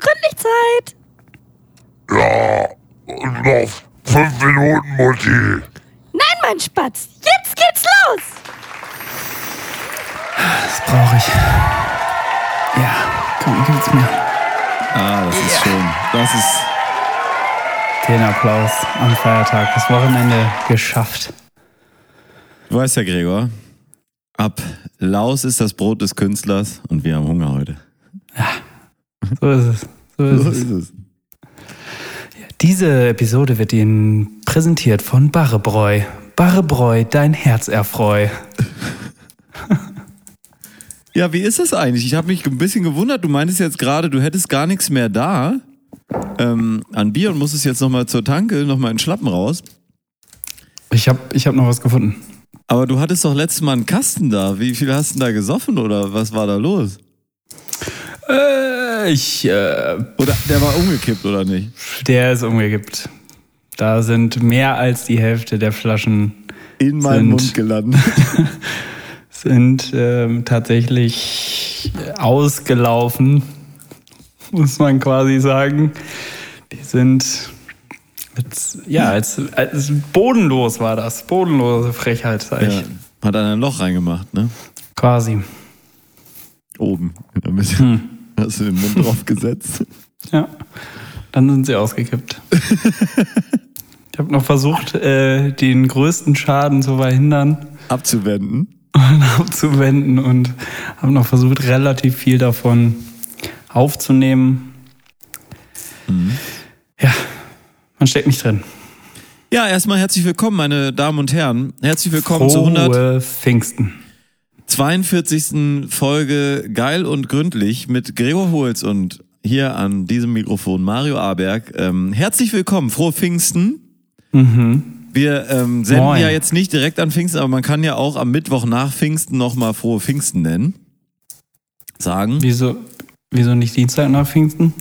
Gründlich Zeit. Ja, und noch fünf Minuten, Mutti. Nein, mein Spatz. Jetzt geht's los. Das brauche ich. Ja, komm, gib's mir. Ah, das ist schön. Das ist. Den Applaus am Feiertag. Das Wochenende geschafft. Du weißt ja, Gregor, Applaus ist das Brot des Künstlers und wir haben Hunger heute. So ist es. So ist es. es. Diese Episode wird Ihnen präsentiert von Barrebräu. Barrebräu, dein Herz erfreu. Ja, wie ist das eigentlich? Ich habe mich ein bisschen gewundert. Du meintest jetzt gerade, du hättest gar nichts mehr da ähm, an Bier und musstest jetzt nochmal zur Tanke, nochmal in Schlappen raus. Ich habe ich hab noch was gefunden. Aber du hattest doch letztes Mal einen Kasten da. Wie viel hast du denn da gesoffen oder was war da los? Äh, ich, äh, Oder der war umgekippt oder nicht? der ist umgekippt. Da sind mehr als die Hälfte der Flaschen In meinen Sind- Mund gelandet. sind ähm, tatsächlich ausgelaufen, muss man quasi sagen. Die sind mit, ja, als, als bodenlos war das. Bodenlose Frechheit, sag ich. Ja, hat einer ein Loch reingemacht, ne? Quasi. Oben. In der Mitte. Hm. Hast du den Mund drauf gesetzt? Ja. Dann sind sie ausgekippt. ich habe noch versucht, äh, den größten Schaden zu verhindern Abzuwenden. und abzuwenden und habe noch versucht, relativ viel davon aufzunehmen. Ja, man steckt nicht drin. Ja, erstmal herzlich willkommen, meine Damen und Herren. Herzlich willkommen Frohe Pfingsten. 142. Folge Geil und Gründlich mit Gregor Holz und hier an diesem Mikrofon Mario Aberg. Ähm, herzlich willkommen, frohe Pfingsten. Mhm. Wir ähm, senden Moin. ja jetzt nicht direkt an Pfingsten, aber man kann ja auch am Mittwoch nach Pfingsten nochmal frohe Pfingsten nennen. Sagen. Wieso, wieso nicht Dienstag nach Pfingsten?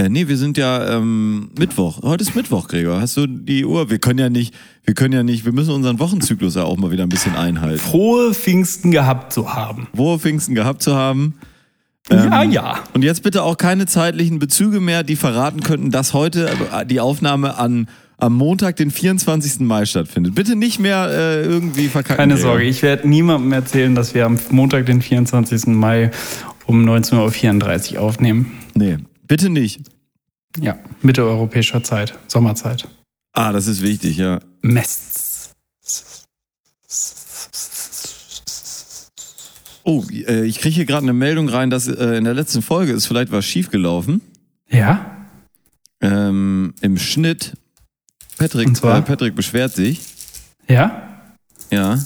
Äh, nee, wir sind ja ähm, Mittwoch. Heute ist Mittwoch, Gregor. Hast du die Uhr? Wir können ja nicht, wir können ja nicht, wir müssen unseren Wochenzyklus ja auch mal wieder ein bisschen einhalten. Frohe Pfingsten gehabt zu haben. Frohe Pfingsten gehabt zu haben. ja, ja. Und jetzt bitte auch keine zeitlichen Bezüge mehr, die verraten könnten, dass heute äh, die Aufnahme an, am Montag, den 24. Mai stattfindet. Bitte nicht mehr äh, irgendwie verkacken. Keine Gregor. Sorge, ich werde niemandem erzählen, dass wir am Montag, den 24. Mai um 19.34 Uhr aufnehmen. Nee, bitte nicht. Ja, mitteleuropäischer Zeit, Sommerzeit. Ah, das ist wichtig, ja. Mess. Oh, äh, ich kriege hier gerade eine Meldung rein, dass äh, in der letzten Folge ist vielleicht was schiefgelaufen. Ja? Ähm, Im Schnitt. Patrick, Und zwar? äh, Patrick beschwert sich. Ja? Ja.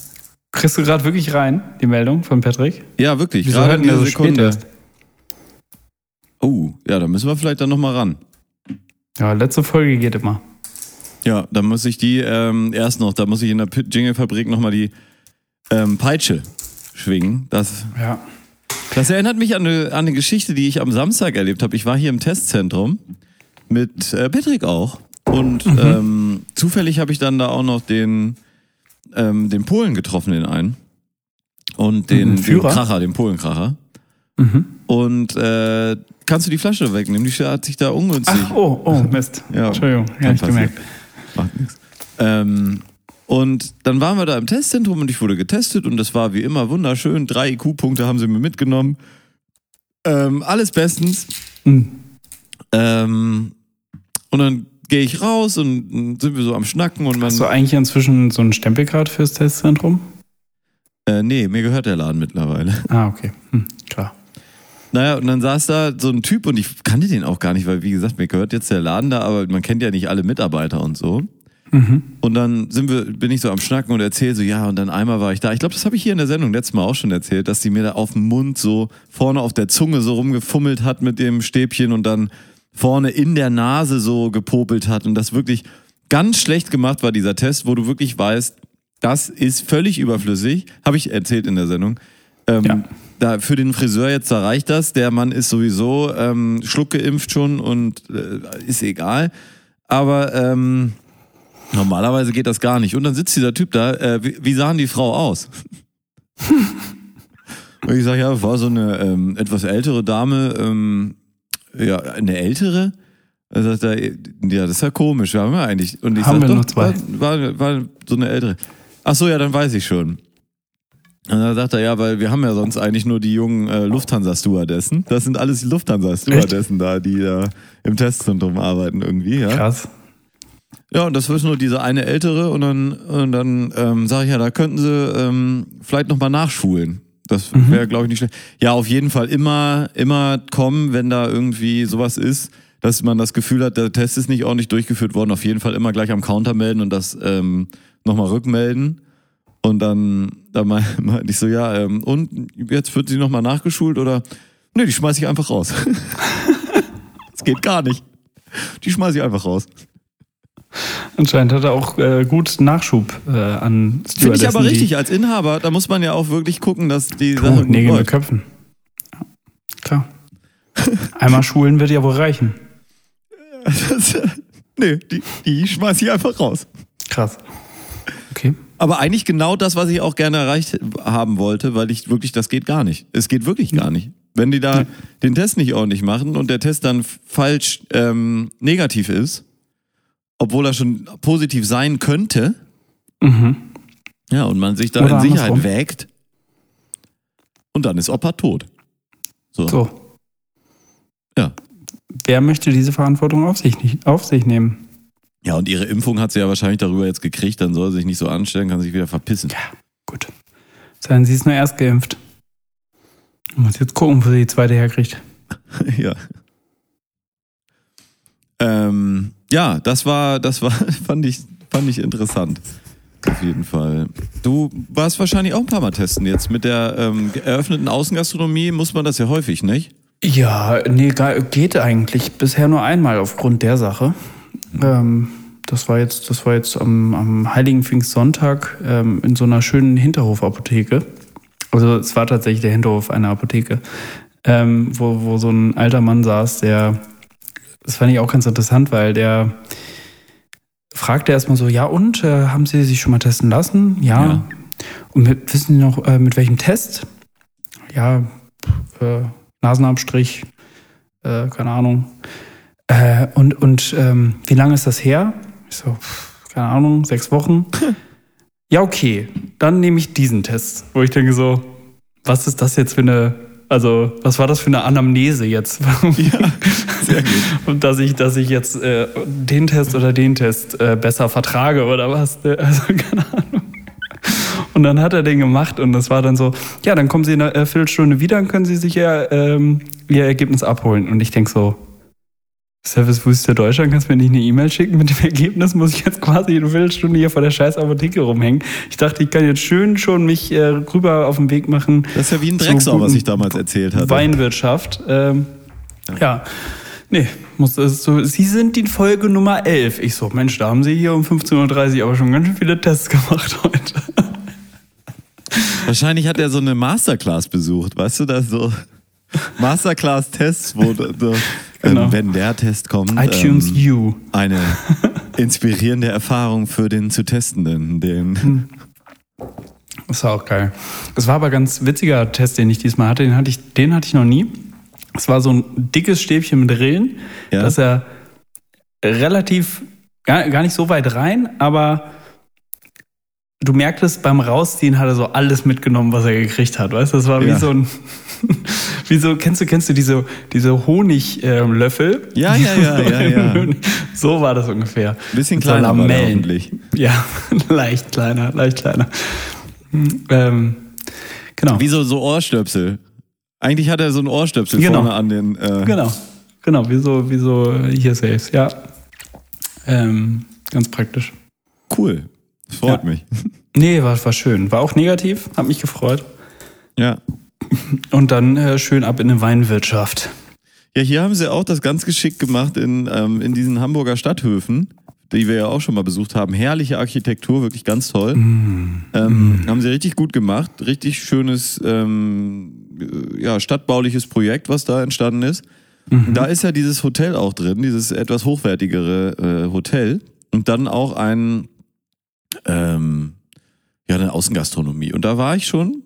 Kriegst du gerade wirklich rein, die Meldung von Patrick? Ja, wirklich. Gerade in der spät Sekunde. erst? Oh, ja, da müssen wir vielleicht dann nochmal ran. Ja, letzte Folge geht immer. Ja, da muss ich die ähm, erst noch, da muss ich in der Jingle-Fabrik nochmal die ähm, Peitsche schwingen. Das, Ja. das erinnert mich an eine, an eine Geschichte, die ich am Samstag erlebt habe. Ich war hier im Testzentrum mit äh, Patrick auch. Und ähm, zufällig habe ich dann da auch noch den, ähm, den Polen getroffen, den einen. Und den, Mhm, den? Kracher, den Polenkracher. Mhm. Und äh, kannst du die Flasche wegnehmen? Die hat sich da ungünstig. Ach, oh, oh, Mist. Ja, Entschuldigung, ja, passieren. gemerkt. Macht nichts. Ähm, und dann waren wir da im Testzentrum und ich wurde getestet und das war wie immer wunderschön. Drei IQ-Punkte haben sie mir mitgenommen. Ähm, alles bestens. Hm. Ähm, und dann gehe ich raus und sind wir so am Schnacken und man. Hast du eigentlich inzwischen so einen Stempelcard fürs Testzentrum? Äh, nee, mir gehört der Laden mittlerweile. Ah, okay. Hm. Naja, und dann saß da so ein Typ und ich kannte den auch gar nicht, weil wie gesagt, mir gehört jetzt der Laden da, aber man kennt ja nicht alle Mitarbeiter und so. Mhm. Und dann sind wir, bin ich so am Schnacken und erzähle so, ja, und dann einmal war ich da. Ich glaube, das habe ich hier in der Sendung letztes Mal auch schon erzählt, dass die mir da auf dem Mund so vorne auf der Zunge so rumgefummelt hat mit dem Stäbchen und dann vorne in der Nase so gepopelt hat und das wirklich ganz schlecht gemacht war, dieser Test, wo du wirklich weißt, das ist völlig überflüssig. Habe ich erzählt in der Sendung. Ähm, Ja. da für den Friseur jetzt, da reicht das. Der Mann ist sowieso ähm, schluckgeimpft schon und äh, ist egal. Aber ähm, normalerweise geht das gar nicht. Und dann sitzt dieser Typ da. Äh, wie, wie sahen die Frau aus? und ich sage, ja, war so eine ähm, etwas ältere Dame, ähm, ja, eine ältere? Er sagt er, ja, das ist ja komisch, wir haben ja eigentlich. Und ich Haben sag, wir doch, nur zwei. War, war, war so eine ältere. Ach so, ja, dann weiß ich schon. Und dann sagt er, ja, weil wir haben ja sonst eigentlich nur die jungen äh, Lufthansa-Stewardessen. Das sind alles die Lufthansa-Stewardessen da, die da im Testzentrum arbeiten irgendwie, ja. Krass. Ja, und das ist nur diese eine ältere und dann, und dann ähm, sage ich, ja, da könnten sie ähm, vielleicht nochmal nachschulen. Das wäre, glaube ich, nicht schlecht. Ja, auf jeden Fall immer, immer kommen, wenn da irgendwie sowas ist, dass man das Gefühl hat, der Test ist nicht ordentlich durchgeführt worden, auf jeden Fall immer gleich am Counter melden und das ähm, nochmal rückmelden. Und dann, dann mei- meinte ich so, ja, ähm, und jetzt wird sie nochmal nachgeschult oder? Nee, die schmeiß ich einfach raus. das geht gar nicht. Die schmeiß ich einfach raus. Anscheinend hat er auch äh, gut Nachschub äh, an Finde Stewardessen. ich aber richtig, als Inhaber, da muss man ja auch wirklich gucken, dass die Sache gut Nägel mit läuft. Köpfen. Ja, klar. Einmal schulen wird ja wohl reichen. Das, nee, die, die schmeiß ich einfach raus. Krass. Okay. Aber eigentlich genau das, was ich auch gerne erreicht haben wollte, weil ich wirklich, das geht gar nicht. Es geht wirklich gar nicht. Wenn die da den Test nicht ordentlich machen und der Test dann falsch ähm, negativ ist, obwohl er schon positiv sein könnte, Mhm. ja, und man sich da Oder in Sicherheit andersrum. wägt, und dann ist Opa tot. So. So. Ja. Wer möchte diese Verantwortung auf sich, nicht, auf sich nehmen? Ja, und ihre Impfung hat sie ja wahrscheinlich darüber jetzt gekriegt, dann soll sie sich nicht so anstellen, kann sich wieder verpissen. Gut. Sein, sie ist nur erst geimpft. Muss jetzt gucken, wo sie die zweite herkriegt. ja. Ähm, ja, das war, das war, fand ich, fand ich interessant. Auf jeden Fall. Du warst wahrscheinlich auch ein paar Mal testen jetzt. Mit der ähm, eröffneten Außengastronomie muss man das ja häufig, nicht? Ja, nee, geht eigentlich. Bisher nur einmal aufgrund der Sache. Ähm, das war jetzt, das war jetzt am, am Heiligen Pfingstsonntag ähm, in so einer schönen Hinterhofapotheke. Also es war tatsächlich der Hinterhof einer Apotheke, ähm, wo, wo so ein alter Mann saß, der, das fand ich auch ganz interessant, weil der fragte erstmal so, ja und, äh, haben Sie sich schon mal testen lassen? Ja. Ja. Und mit, wissen Sie noch, äh, mit welchem Test? Ja, äh, Nasenabstrich, äh, keine Ahnung. Äh, und und ähm, wie lange ist das her? Ich so, keine Ahnung, sechs Wochen. ja, okay, dann nehme ich diesen Test, wo ich denke so, was ist das jetzt für eine, also was war das für eine Anamnese jetzt? Ja, sehr gut. Und dass ich, dass ich jetzt äh, den Test oder den Test äh, besser vertrage oder was? Also keine Ahnung. Und dann hat er den gemacht und das war dann so, ja, dann kommen Sie in einer äh, Viertelstunde wieder und können Sie sich ja ähm, Ihr Ergebnis abholen. Und ich denk so, Servicebooster Deutschland, kannst du mir nicht eine E-Mail schicken mit dem Ergebnis? Muss ich jetzt quasi eine Viertelstunde hier vor der scheiß Apotheke rumhängen? Ich dachte, ich kann jetzt schön schon mich äh, rüber auf den Weg machen. Das ist ja wie ein Drecksau, was ich damals erzählt hatte. Weinwirtschaft. Ähm, ja. Nee, muss das so. Sie sind die Folge Nummer 11. Ich so, Mensch, da haben Sie hier um 15.30 Uhr aber schon ganz schön viele Tests gemacht heute. Wahrscheinlich hat er so eine Masterclass besucht, weißt du, das so Masterclass-Tests, wo so, Genau. ähm, wenn der Test kommt, iTunes ähm, U. eine inspirierende Erfahrung für den zu Testenden, den Das war auch geil. Es war aber ein ganz witziger Test, den ich diesmal hatte. Den hatte ich, den hatte ich noch nie. Es war so ein dickes Stäbchen mit Rillen, Ja. dass er relativ, gar, gar nicht so weit rein, aber du merktest, beim Rausziehen hat er so alles mitgenommen, was er gekriegt hat. Weißt das war Ja. wie so ein, wie so, kennst du, kennst du diese, diese Honiglöffel? Ja, ja, ja, ja, ja. So war das ungefähr. bisschen so kleiner Lamellen. hoffentlich. Ja, leicht kleiner, leicht kleiner. Hm, Ähm, genau. Wie so, so Ohrstöpsel. Eigentlich hat er so ein Ohrstöpsel Genau. vorne an den. Äh, Genau, genau, wie so, wie so hier Saves, ja. Ähm, ganz praktisch. Cool. Freut Ja. mich. Nee, war, war schön. War auch negativ, hat mich gefreut. Ja. Und dann äh, schön ab in eine Weinwirtschaft. Ja, hier haben sie auch das ganz geschickt gemacht in, ähm, in diesen Hamburger Stadthöfen, die wir ja auch schon mal besucht haben. Herrliche Architektur, wirklich ganz toll. Ähm, Haben sie richtig gut gemacht. Richtig schönes, ähm, äh, ja, stadtbauliches Projekt, was da entstanden ist. Da ist ja dieses Hotel auch drin, dieses etwas hochwertigere äh, Hotel. Und dann auch ein, ähm, ja, eine Außengastronomie. Und da war ich schon.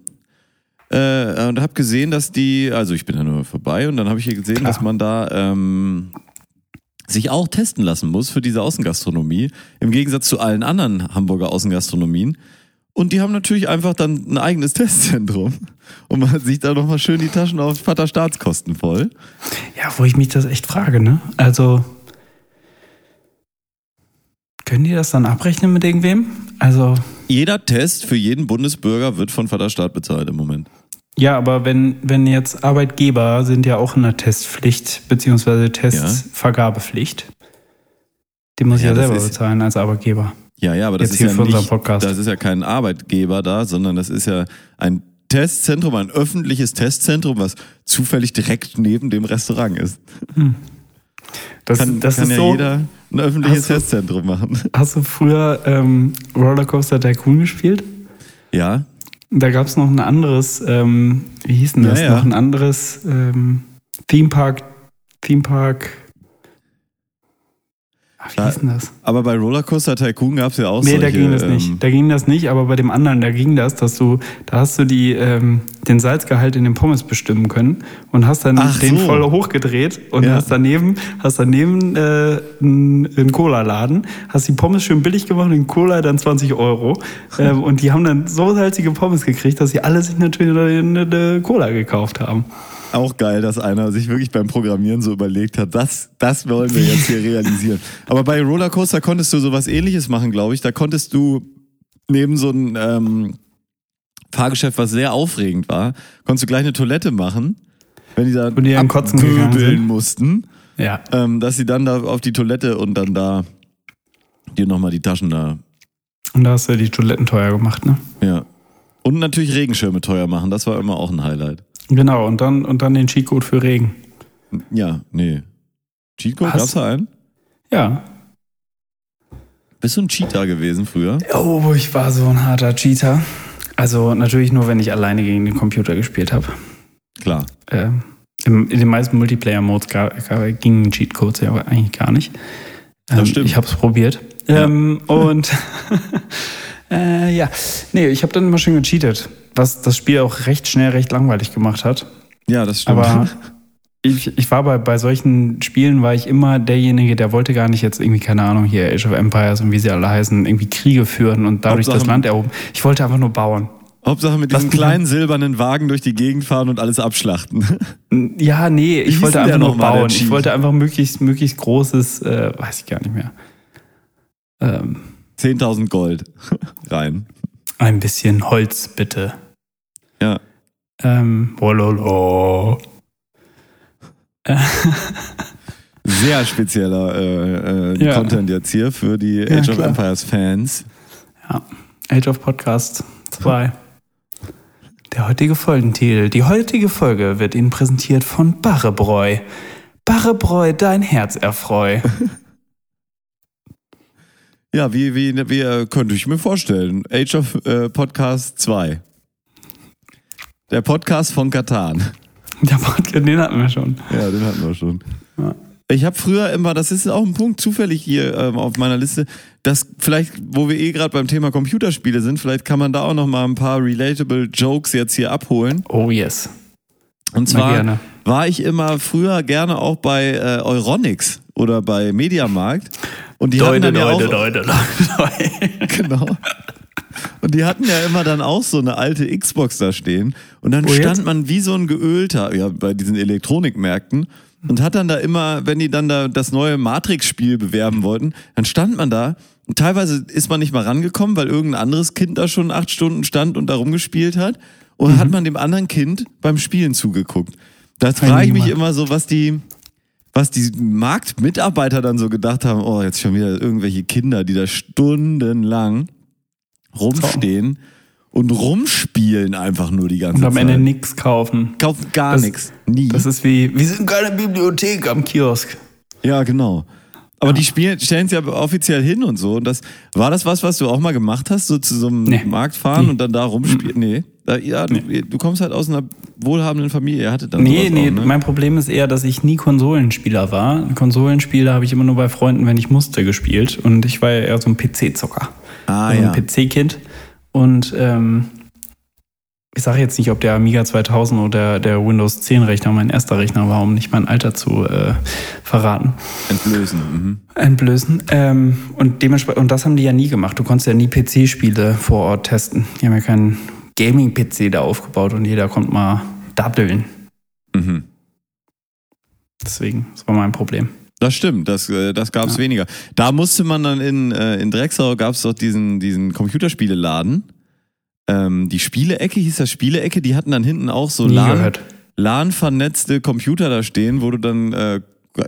äh, und habe gesehen, dass die, also ich bin da nur vorbei und dann habe ich hier gesehen, Klar. dass man da ähm, sich auch testen lassen muss für diese Außengastronomie, im Gegensatz zu allen anderen Hamburger Außengastronomien. Und die haben natürlich einfach dann ein eigenes Testzentrum. Und man sieht da nochmal schön die Taschen auf Vaterstaatskosten voll. Ja, wo ich mich das echt frage, ne? Also, können die das dann abrechnen mit irgendwem? Also, Jeder Test für jeden Bundesbürger wird von Vaterstaat bezahlt im Moment. ja, aber wenn, wenn jetzt Arbeitgeber sind ja auch in der Testpflicht, beziehungsweise Testvergabepflicht. Die muss ich Ja, ja, das selber bezahlen als Arbeitgeber. Ja, ja, aber das ist ja nicht, das ist ja kein Arbeitgeber da, sondern das ist ja ein Testzentrum, ein öffentliches Testzentrum, was zufällig direkt neben dem Restaurant ist. Das, Kann, das kann ist ja so. jeder ein öffentliches Hast Testzentrum machen. Hast du früher ähm, Rollercoaster Tycoon gespielt? Ja, Da gab es noch ein anderes, ähm, wie hieß denn das? Ja, ja. Noch ein anderes ähm, Theme Park, Theme Park. Ach, wie hieß denn das? aber bei Rollercoaster Tycoon gab es ja auch Nee, solche, da ging das nicht. ähm, Da ging das nicht, aber bei dem anderen, da ging das, dass du, da hast du die, ähm, den Salzgehalt in den Pommes bestimmen können und hast dann Ach den so. voll hochgedreht und Ja. hast daneben, hast daneben äh, einen, Cola-Laden, hast die Pommes schön billig gemacht und den Cola dann 20 Euro. ähm, und die haben dann so salzige Pommes gekriegt, dass sie alle sich natürlich eine, eine Cola gekauft haben. Auch geil, dass einer sich wirklich beim Programmieren so überlegt hat, das, das wollen wir jetzt hier realisieren. Aber bei Rollercoaster konntest du sowas ähnliches machen, glaube ich. Da konntest du neben so ein ähm, Fahrgeschäft, was sehr aufregend war, konntest du gleich eine Toilette machen, wenn die da Und die dann kotzen gegangen abpöbeln sind. mussten, Ja. ähm, dass sie dann da auf die Toilette und dann da dir nochmal die Taschen da, Und da hast du die Toiletten teuer gemacht, ne? ja. Und natürlich Regenschirme teuer machen, das war immer auch ein Highlight. Genau, und dann, und dann den Cheatcode für Regen. Ja, nee. Cheatcode, gab's da einen? Ja, Bist du ein Cheater gewesen früher? Oh, ich war so ein harter Cheater. Also natürlich nur, wenn ich alleine gegen den Computer gespielt habe. Klar. Im, in den meisten Multiplayer-Modes gingen Cheatcodes ja eigentlich gar nicht. Ähm, Das stimmt. Ich habe es probiert. Ja. Ähm, und äh, ja, nee, ich habe dann immer schön gecheatet, was das Spiel auch recht schnell recht langweilig gemacht hat. Ja, das stimmt. Aber ich, ich war bei, bei solchen Spielen, war ich immer derjenige, der wollte gar nicht jetzt irgendwie, keine Ahnung, hier Age of Empires und wie sie alle heißen, irgendwie Kriege führen und dadurch Hauptsache- das Land erobern. Ich wollte einfach nur bauen. Hauptsache mit diesem kleinen silbernen Wagen durch die Gegend fahren und alles abschlachten. Ja, nee, ich wollte einfach nur bauen. Ich wollte einfach möglichst, möglichst großes, äh, weiß ich gar nicht mehr. Ähm, 10.000 Gold rein. ein bisschen Holz, bitte. Ähm, wololo. Sehr spezieller äh, äh, Ja. Content jetzt hier für die Ja, Age of klar. Empires Fans. Ja, Age of Podcast 2. Der heutige Folgentitel. Die heutige Folge wird Ihnen präsentiert von Barrebräu. Barrebräu, dein Herz erfreu. Ja, wie, wie, wie äh, könnte ich mir vorstellen? Age of äh, Podcast 2. Der Podcast von Katan. Der Podcast, den hatten wir schon. Ja, den hatten wir schon. Ja. Ich habe früher immer, das ist auch ein Punkt zufällig hier ähm, auf meiner Liste, dass vielleicht, wo wir eh gerade beim Thema Computerspiele sind, vielleicht kann man da auch noch mal ein paar relatable Jokes jetzt hier abholen. Oh yes. Und zwar gerne. war ich immer früher gerne auch bei äh, Euronics oder bei Mediamarkt. Und die hatten dann ja auch, Leute, Leute. genau. Und die hatten ja immer dann auch so eine alte Xbox da stehen. Und dann Wo stand jetzt? man wie so ein geölter, ja, bei diesen Elektronikmärkten. Und hat dann da immer, wenn die dann da das neue Matrix-Spiel bewerben wollten, dann stand man da. Und teilweise ist man nicht mal rangekommen, weil irgendein anderes Kind da schon acht Stunden stand und da rumgespielt hat. Und Mhm. hat man dem anderen Kind beim Spielen zugeguckt. Da frage ich mich immer so, was die, was die Marktmitarbeiter dann so gedacht haben, oh, jetzt schon wieder irgendwelche Kinder, die da stundenlang rumstehen und rumspielen einfach nur die ganze Und am Zeit. Ende nichts kaufen. Kaufen gar nichts. Nie. Das ist wie, wir sind keine Bibliothek am Kiosk. ja, genau. Aber die spielen, stellen es ja offiziell hin und so. Und das, war das was, was du auch mal gemacht hast, so zu so einem Nee. Markt fahren Nee. und dann da rumspielen? Nee. Da, ja, du, du kommst halt aus einer wohlhabenden Familie. Ihr hattet dann Nee, nee, auch, ne? mein Problem ist eher, dass ich nie Konsolenspieler war. Konsolenspiele habe ich immer nur bei Freunden, wenn ich musste, gespielt. Und ich war ja eher so ein PC-Zocker. Ah, also ja. ein PC-Kind. Und ähm, ich sage jetzt nicht, ob der Amiga 2000 oder der Windows 10 Rechner mein erster Rechner war, um nicht mein Alter zu äh, verraten. Entblößen. Mhm. Entblößen. Ähm, und dementsprechend, und das haben die ja nie gemacht. Du konntest ja nie PC-Spiele vor Ort testen. Die haben ja keinen Gaming-PC da aufgebaut und jeder konnte mal daddeln. Mhm. Deswegen, das war mein Problem. Das stimmt, das, äh, das gab es Ja. weniger. Da musste man dann in, äh, in Drecksau gab es doch diesen, diesen Computerspieleladen. Ähm, die Spielecke hieß das Spielecke, die hatten dann hinten auch so LAN, gehört. LAN-vernetzte Computer da stehen, wo du dann äh,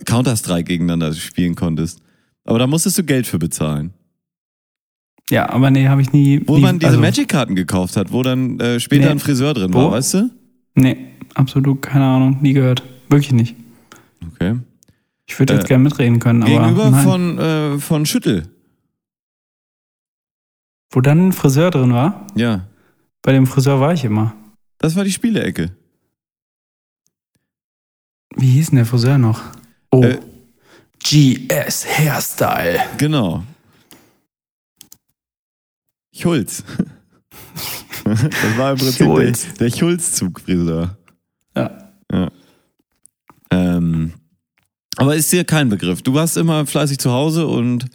Counter-Strike gegeneinander spielen konntest. Aber da musstest du Geld für bezahlen. Ja, aber nee, habe ich nie. Wo nie, man diese also, Magic-Karten gekauft hat, wo dann äh, später Nee. ein Friseur drin Wo? war, weißt du? Nee, absolut keine Ahnung. Nie gehört. Wirklich nicht. Okay. Ich würde jetzt Äh, gerne mitreden können, aber. Gegenüber nein. von, äh, von Schüttel. Wo dann ein Friseur drin war? Ja. Bei dem Friseur war ich immer. Das war die Spielecke. Wie hieß denn der Friseur noch? Oh. Äh, GS Hairstyle. Genau. Schulz. das war im Prinzip Schulz. der, der Schulz-Zug-Friseur. Ja. ja. Ähm, aber ist dir kein Begriff. Du warst immer fleißig zu Hause und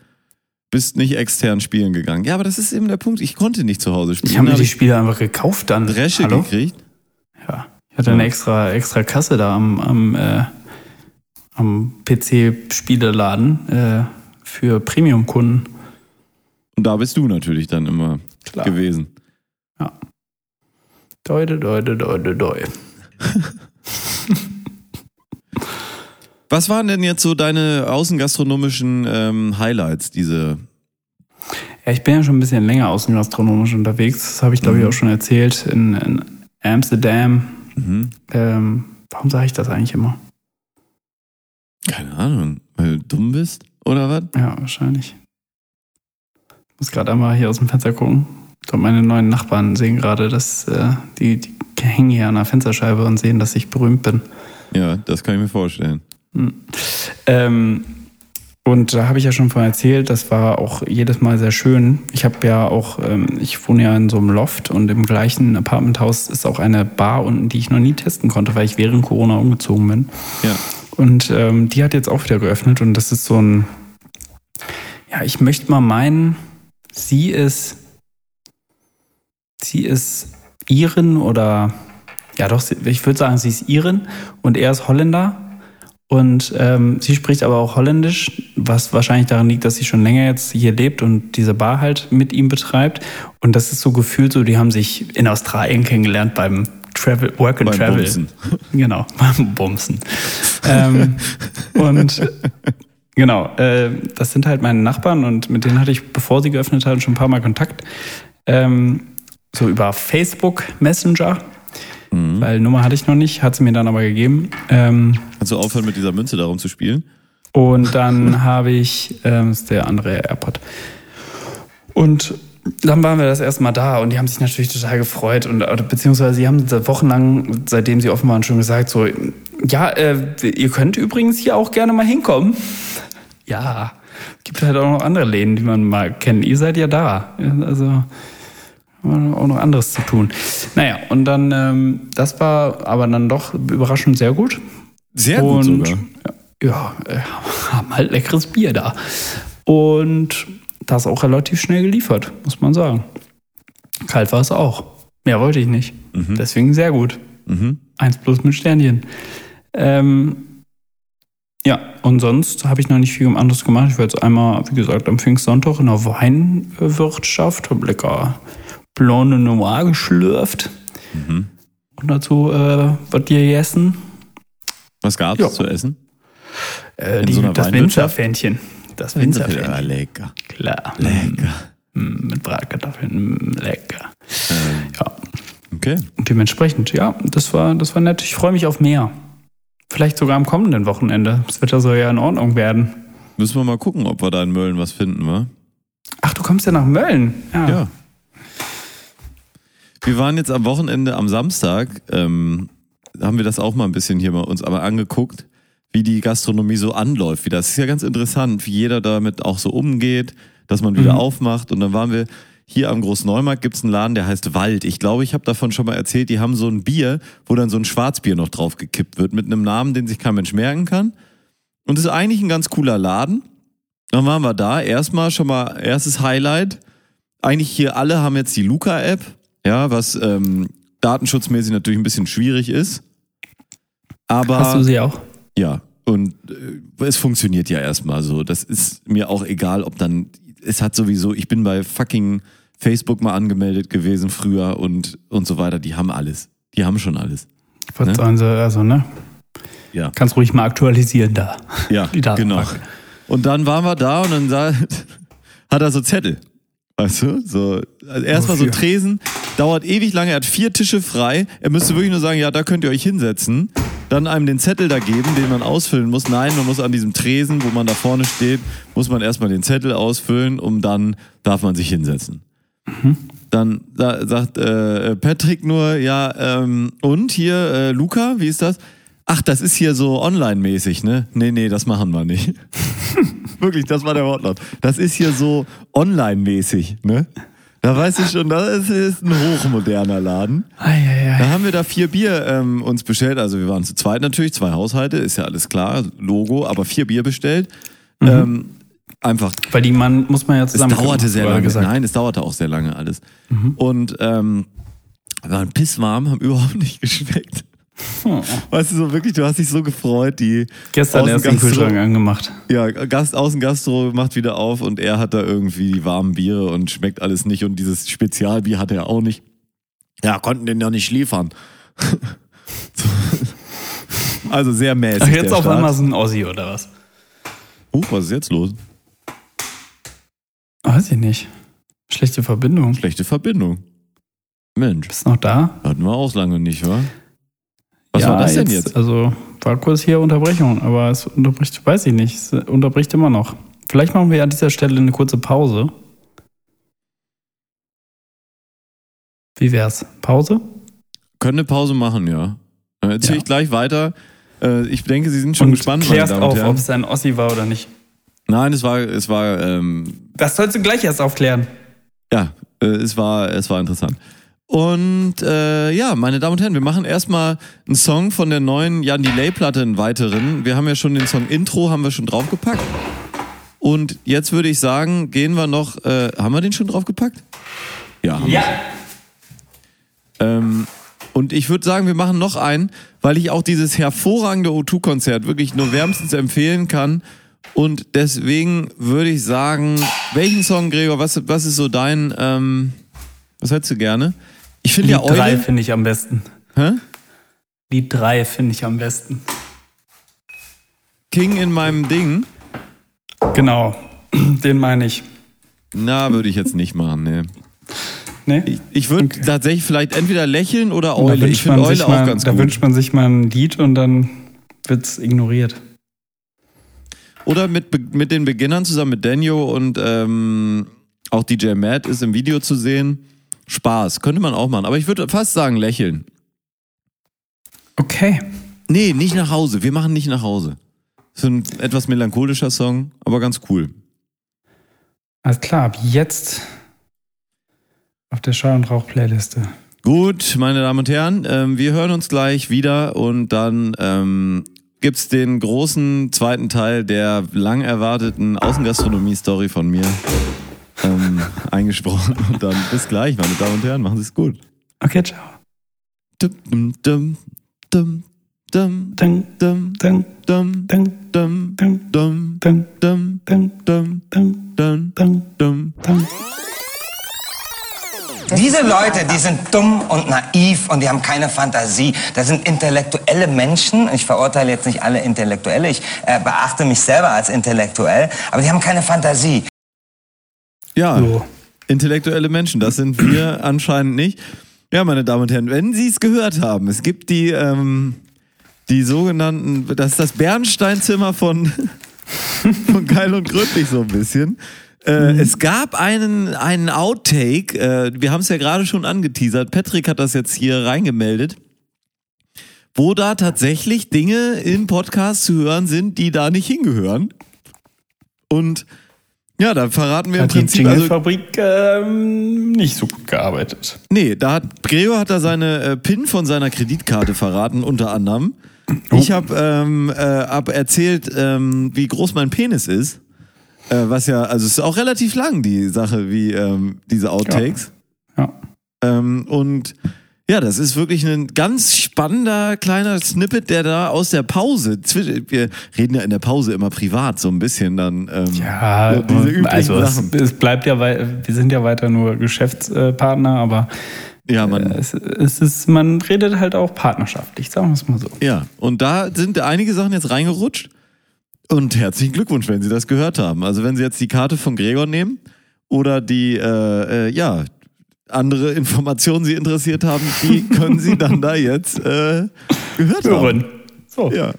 bist nicht extern spielen gegangen. Ja, aber das ist eben der Punkt. Ich konnte nicht zu Hause spielen. Ich habe mir die Spiele einfach gekauft dann. Dresche Hallo? gekriegt. Ja. Ich hatte eine extra, extra Kasse da am, am, äh, am PC-Spieleladen äh, für Premium-Kunden. Und da bist du natürlich dann immer Klar. gewesen. Deute, deute, deute, deute. Was waren denn jetzt so deine außengastronomischen ähm, Highlights, diese Ja, ich bin ja schon ein bisschen länger außengastronomisch unterwegs. Das habe ich, glaube ich, Mhm. auch schon erzählt in, in Amsterdam. Mhm. Ähm, warum sage ich das eigentlich immer? Keine Ahnung, weil du dumm bist oder was? Ja, wahrscheinlich. Ich muss gerade einmal hier aus dem Fenster gucken. Ich glaube, meine neuen Nachbarn sehen gerade, dass äh, die, die hängen hier an der Fensterscheibe und sehen, dass ich berühmt bin. Ja, das kann ich mir vorstellen. Ähm, und da habe ich ja schon von erzählt, das war auch jedes Mal sehr schön. Ich habe ja auch, ähm, ich wohne ja in so einem Loft und im gleichen Apartmenthaus ist auch eine Bar unten, die ich noch nie testen konnte, weil ich während Corona umgezogen bin. Ja. Und ähm, die hat jetzt auch wieder geöffnet und das ist so ein, ja, ich möchte mal meinen, sie ist, sie ist Iren oder, ja doch, ich würde sagen, sie ist Iren und er ist Holländer. Und ähm, sie spricht aber auch Holländisch, was wahrscheinlich daran liegt, dass sie schon länger jetzt hier lebt und diese Bar halt mit ihm betreibt. Und das ist so gefühlt so, die haben sich in Australien kennengelernt beim Travel, Work and Beim Travel. Bumsen. Genau, beim Bumsen. ähm, und genau, äh, das sind halt meine Nachbarn und mit denen hatte ich, bevor sie geöffnet hat, schon ein paar Mal Kontakt. Ähm, so über Facebook Messenger, Mhm. weil Nummer hatte ich noch nicht, hat sie mir dann aber gegeben. Ähm, Kannst du aufhören, mit dieser Münze darum zu spielen? und dann habe ich, ähm, ist der andere AirPod. Und dann waren wir das erste Mal da und die haben sich natürlich total gefreut und beziehungsweise sie haben wochenlang, seitdem sie offen waren, schon gesagt so, ja, äh, ihr könnt übrigens hier auch gerne mal hinkommen. Ja, es gibt halt auch noch andere Läden, die man mal kennt. Ihr seid ja da. Also auch noch anderes zu tun. Naja, und dann, ähm, das war aber dann doch überraschend sehr gut. Sehr gut Und sogar. ja, äh, haben halt leckeres Bier da. Und das auch relativ schnell geliefert, muss man sagen. Kalt war es auch. Mehr wollte ich nicht. Mhm. Deswegen sehr gut. Mhm. Eins plus mit Sternchen. Ähm, ja, und sonst habe ich noch nicht viel anderes gemacht. Ich war jetzt einmal, wie gesagt, am Pfingstsonntag in der Weinwirtschaft, habe lecker Blonde Noir geschlürft. Mhm. Und dazu äh, was dir gegessen. Was gab's Ja. zu essen? Äh, die, so das? Winzerfähnchen. Das Ja, Winzerfähnchen. lecker. Klar. Lecker. Mm, Mit Bratkartoffeln. mm, Lecker. Ähm, Ja. okay. Und dementsprechend, ja, das war, das war nett. Ich freue mich auf mehr. Vielleicht sogar am kommenden Wochenende. Das Wetter soll ja in Ordnung werden. Müssen wir mal gucken, ob wir da in Mölln was finden, wa? Ach, du kommst ja nach Mölln. Ja. Ja. Wir waren jetzt am Wochenende, am Samstag, ähm, haben wir das auch mal ein bisschen hier mal uns aber angeguckt, wie die Gastronomie so anläuft. Wie das ist ja ganz interessant, wie jeder damit auch so umgeht, dass man wieder Mhm. aufmacht. Und dann waren wir hier am Großneumarkt gibt's einen Laden, der heißt Wald. Ich glaube, ich habe davon schon mal erzählt, die haben so ein Bier, wo dann so ein Schwarzbier noch drauf gekippt wird, mit einem Namen, den sich kein Mensch merken kann. Und es ist eigentlich ein ganz cooler Laden. Dann waren wir da. Erstmal schon mal erstes Highlight. Eigentlich hier alle haben jetzt die Luca-App, ja, was ähm, datenschutzmäßig natürlich ein bisschen schwierig ist. Aber Hast du sie auch? ja, und äh, es funktioniert ja erstmal so. Das ist mir auch egal, ob dann. Es hat sowieso, ich bin bei fucking Facebook mal angemeldet gewesen früher und, und so weiter. Die haben alles. Die haben schon alles. Was Ne? sie, also, ne? Ja. Kannst ruhig mal aktualisieren da. Ja, Die genau. Und dann waren wir da und dann sah, hat er so Zettel. Weißt du? So, also erstmal so? Tresen, dauert ewig lange, er hat vier Tische frei. Er müsste wirklich nur sagen, ja, da könnt ihr euch hinsetzen. Dann einem den Zettel da geben, den man ausfüllen muss. Nein, man muss an diesem Tresen, wo man da vorne steht, muss man erstmal den Zettel ausfüllen, um dann darf man sich hinsetzen. Dann da, sagt äh, Patrick nur, ja, ähm, und hier, äh, Luca, wie ist das? Ach, das ist hier so online-mäßig, ne? Nee, nee, das machen wir nicht. Wirklich, das war der Wortlaut. Das ist hier so online-mäßig, ne? Da weiß ich schon, das ist ein hochmoderner Laden. Da haben wir da vier Bier ähm, uns bestellt. Also wir waren zu zweit natürlich, zwei Haushalte, ist ja alles klar, Logo, aber vier Bier bestellt. Ähm, einfach Weil die man, muss man ja es zusammen. dauerte sehr lange. Gesagt. Nein, es dauerte auch sehr lange alles. Und ähm, wir waren pisswarm, haben überhaupt nicht geschmeckt. Oh. Weißt du, so wirklich, du hast dich so gefreut, die Gestern erst den Kühlschrank angemacht. ja, Gast, Außengastro macht wieder auf und er hat da irgendwie die warmen Biere und schmeckt alles nicht und dieses Spezialbier hat er auch nicht. Ja, konnten den ja nicht liefern. so. Also sehr mäßig. Ach, jetzt auf Start. einmal so ein Ossi oder was? Uh, was ist jetzt los? Weiß ich nicht. Schlechte Verbindung. Schlechte Verbindung. Mensch, Bist noch da? hatten wir auch lange nicht, wa? Was ja, war das denn jetzt? Also war kurz hier Unterbrechung, aber es unterbricht, weiß ich nicht, es unterbricht immer noch. Vielleicht machen wir an dieser Stelle eine kurze Pause. Wie wär's? Pause? Können eine Pause machen, ja. Dann erzähle Ja. ich gleich weiter. Äh, Ich denke, Sie sind schon Und gespannt, klärst auf, ob es ein Ossi war oder nicht. Nein, es war, es war, ähm, Das sollst du gleich erst aufklären. ja, äh, es war, es war interessant. Und äh, ja, meine Damen und Herren, wir machen erstmal einen Song von der neuen Jan Delay-Platte, einen weiteren. Wir haben ja schon den Song Intro, haben wir schon draufgepackt. Und jetzt würde ich sagen, gehen wir noch, äh, haben wir den schon draufgepackt? Ja, haben wir. Ähm, und ich würde sagen, wir machen noch einen, weil ich auch dieses hervorragende O2-Konzert wirklich nur wärmstens empfehlen kann. Und deswegen würde ich sagen, welchen Song, Gregor, was, was ist so dein, ähm, was hättest du gerne? Ich finde Lied ja 3 Eule. finde ich am besten. Hä? Lied 3 finde ich am besten. King in meinem Ding. Genau, den meine ich. Na, würde ich jetzt nicht machen, nee. Nee? Ich, ich würde Okay. tatsächlich vielleicht entweder lächeln oder da Eule. Ich finde Eule auch mal- ganz Da gut. wünscht man sich mal ein Lied und dann wird's ignoriert. Oder mit, mit den Beginnern zusammen mit Daniel und ähm, auch DJ Matt ist im Video zu sehen. Spaß, könnte man auch machen. Aber ich würde fast sagen lächeln. Okay. Nee, nicht nach Hause. Wir machen nicht nach Hause. So ein etwas melancholischer Song, aber ganz cool. Alles klar, ab jetzt auf der Schall- und Rauch-Playliste. Gut, meine Damen und Herren, ähm, wir hören uns gleich wieder und dann ähm, gibt's den großen zweiten Teil der lang erwarteten Außengastronomie-Story von mir ähm, eingesprochen. Und dann bis gleich, meine Damen und Herren, machen Sie es gut. Okay, ciao. Dum, dum, dum, dum. Diese Leute, die sind dumm und naiv und die haben keine Fantasie. Das sind intellektuelle Menschen. Ich verurteile jetzt nicht alle Intellektuelle. Ich äh, beachte mich selber als intellektuell. Aber die haben keine Fantasie. Ja, So. intellektuelle Menschen, das sind wir anscheinend nicht. Ja, meine Damen und Herren, wenn Sie es gehört haben, es gibt die, ähm, die sogenannten, das ist das Bernsteinzimmer von, von Geil und Gründlich so ein bisschen. Äh, Es gab einen, einen Outtake, äh, wir haben es ja gerade schon angeteasert, Patrick hat das jetzt hier reingemeldet, wo da tatsächlich Dinge im Podcast zu hören sind, die da nicht hingehören. Und Ja, da verraten wir im Hat die Prinzip. Also, Jingle-Fabrik ähm, nicht so gut gearbeitet. nee, da hat Gregor hat da seine äh, PIN von seiner Kreditkarte verraten, unter anderem. Oh. Ich habe ähm, äh, hab erzählt, ähm, wie groß mein Penis ist. Äh, was ja, also es ist auch relativ lang, die Sache, wie ähm, diese Outtakes. Ja. Ähm, und ja, das ist wirklich ein ganz spannender kleiner Snippet, der da aus der Pause, wir reden ja in der Pause immer privat so ein bisschen dann. Ähm, Ja, diese üblichen also es, Sachen. es bleibt ja, wir sind ja weiter nur Geschäftspartner, aber Ja, man, es, es ist, man redet halt auch partnerschaftlich, sagen wir es mal so. ja, und da sind einige Sachen jetzt reingerutscht. Und herzlichen Glückwunsch, wenn Sie das gehört haben. Also wenn Sie jetzt die Karte von Gregor nehmen oder die, äh, äh, ja, andere Informationen Sie interessiert haben, die können Sie dann da jetzt äh, gehört haben. Hören. So, Ja.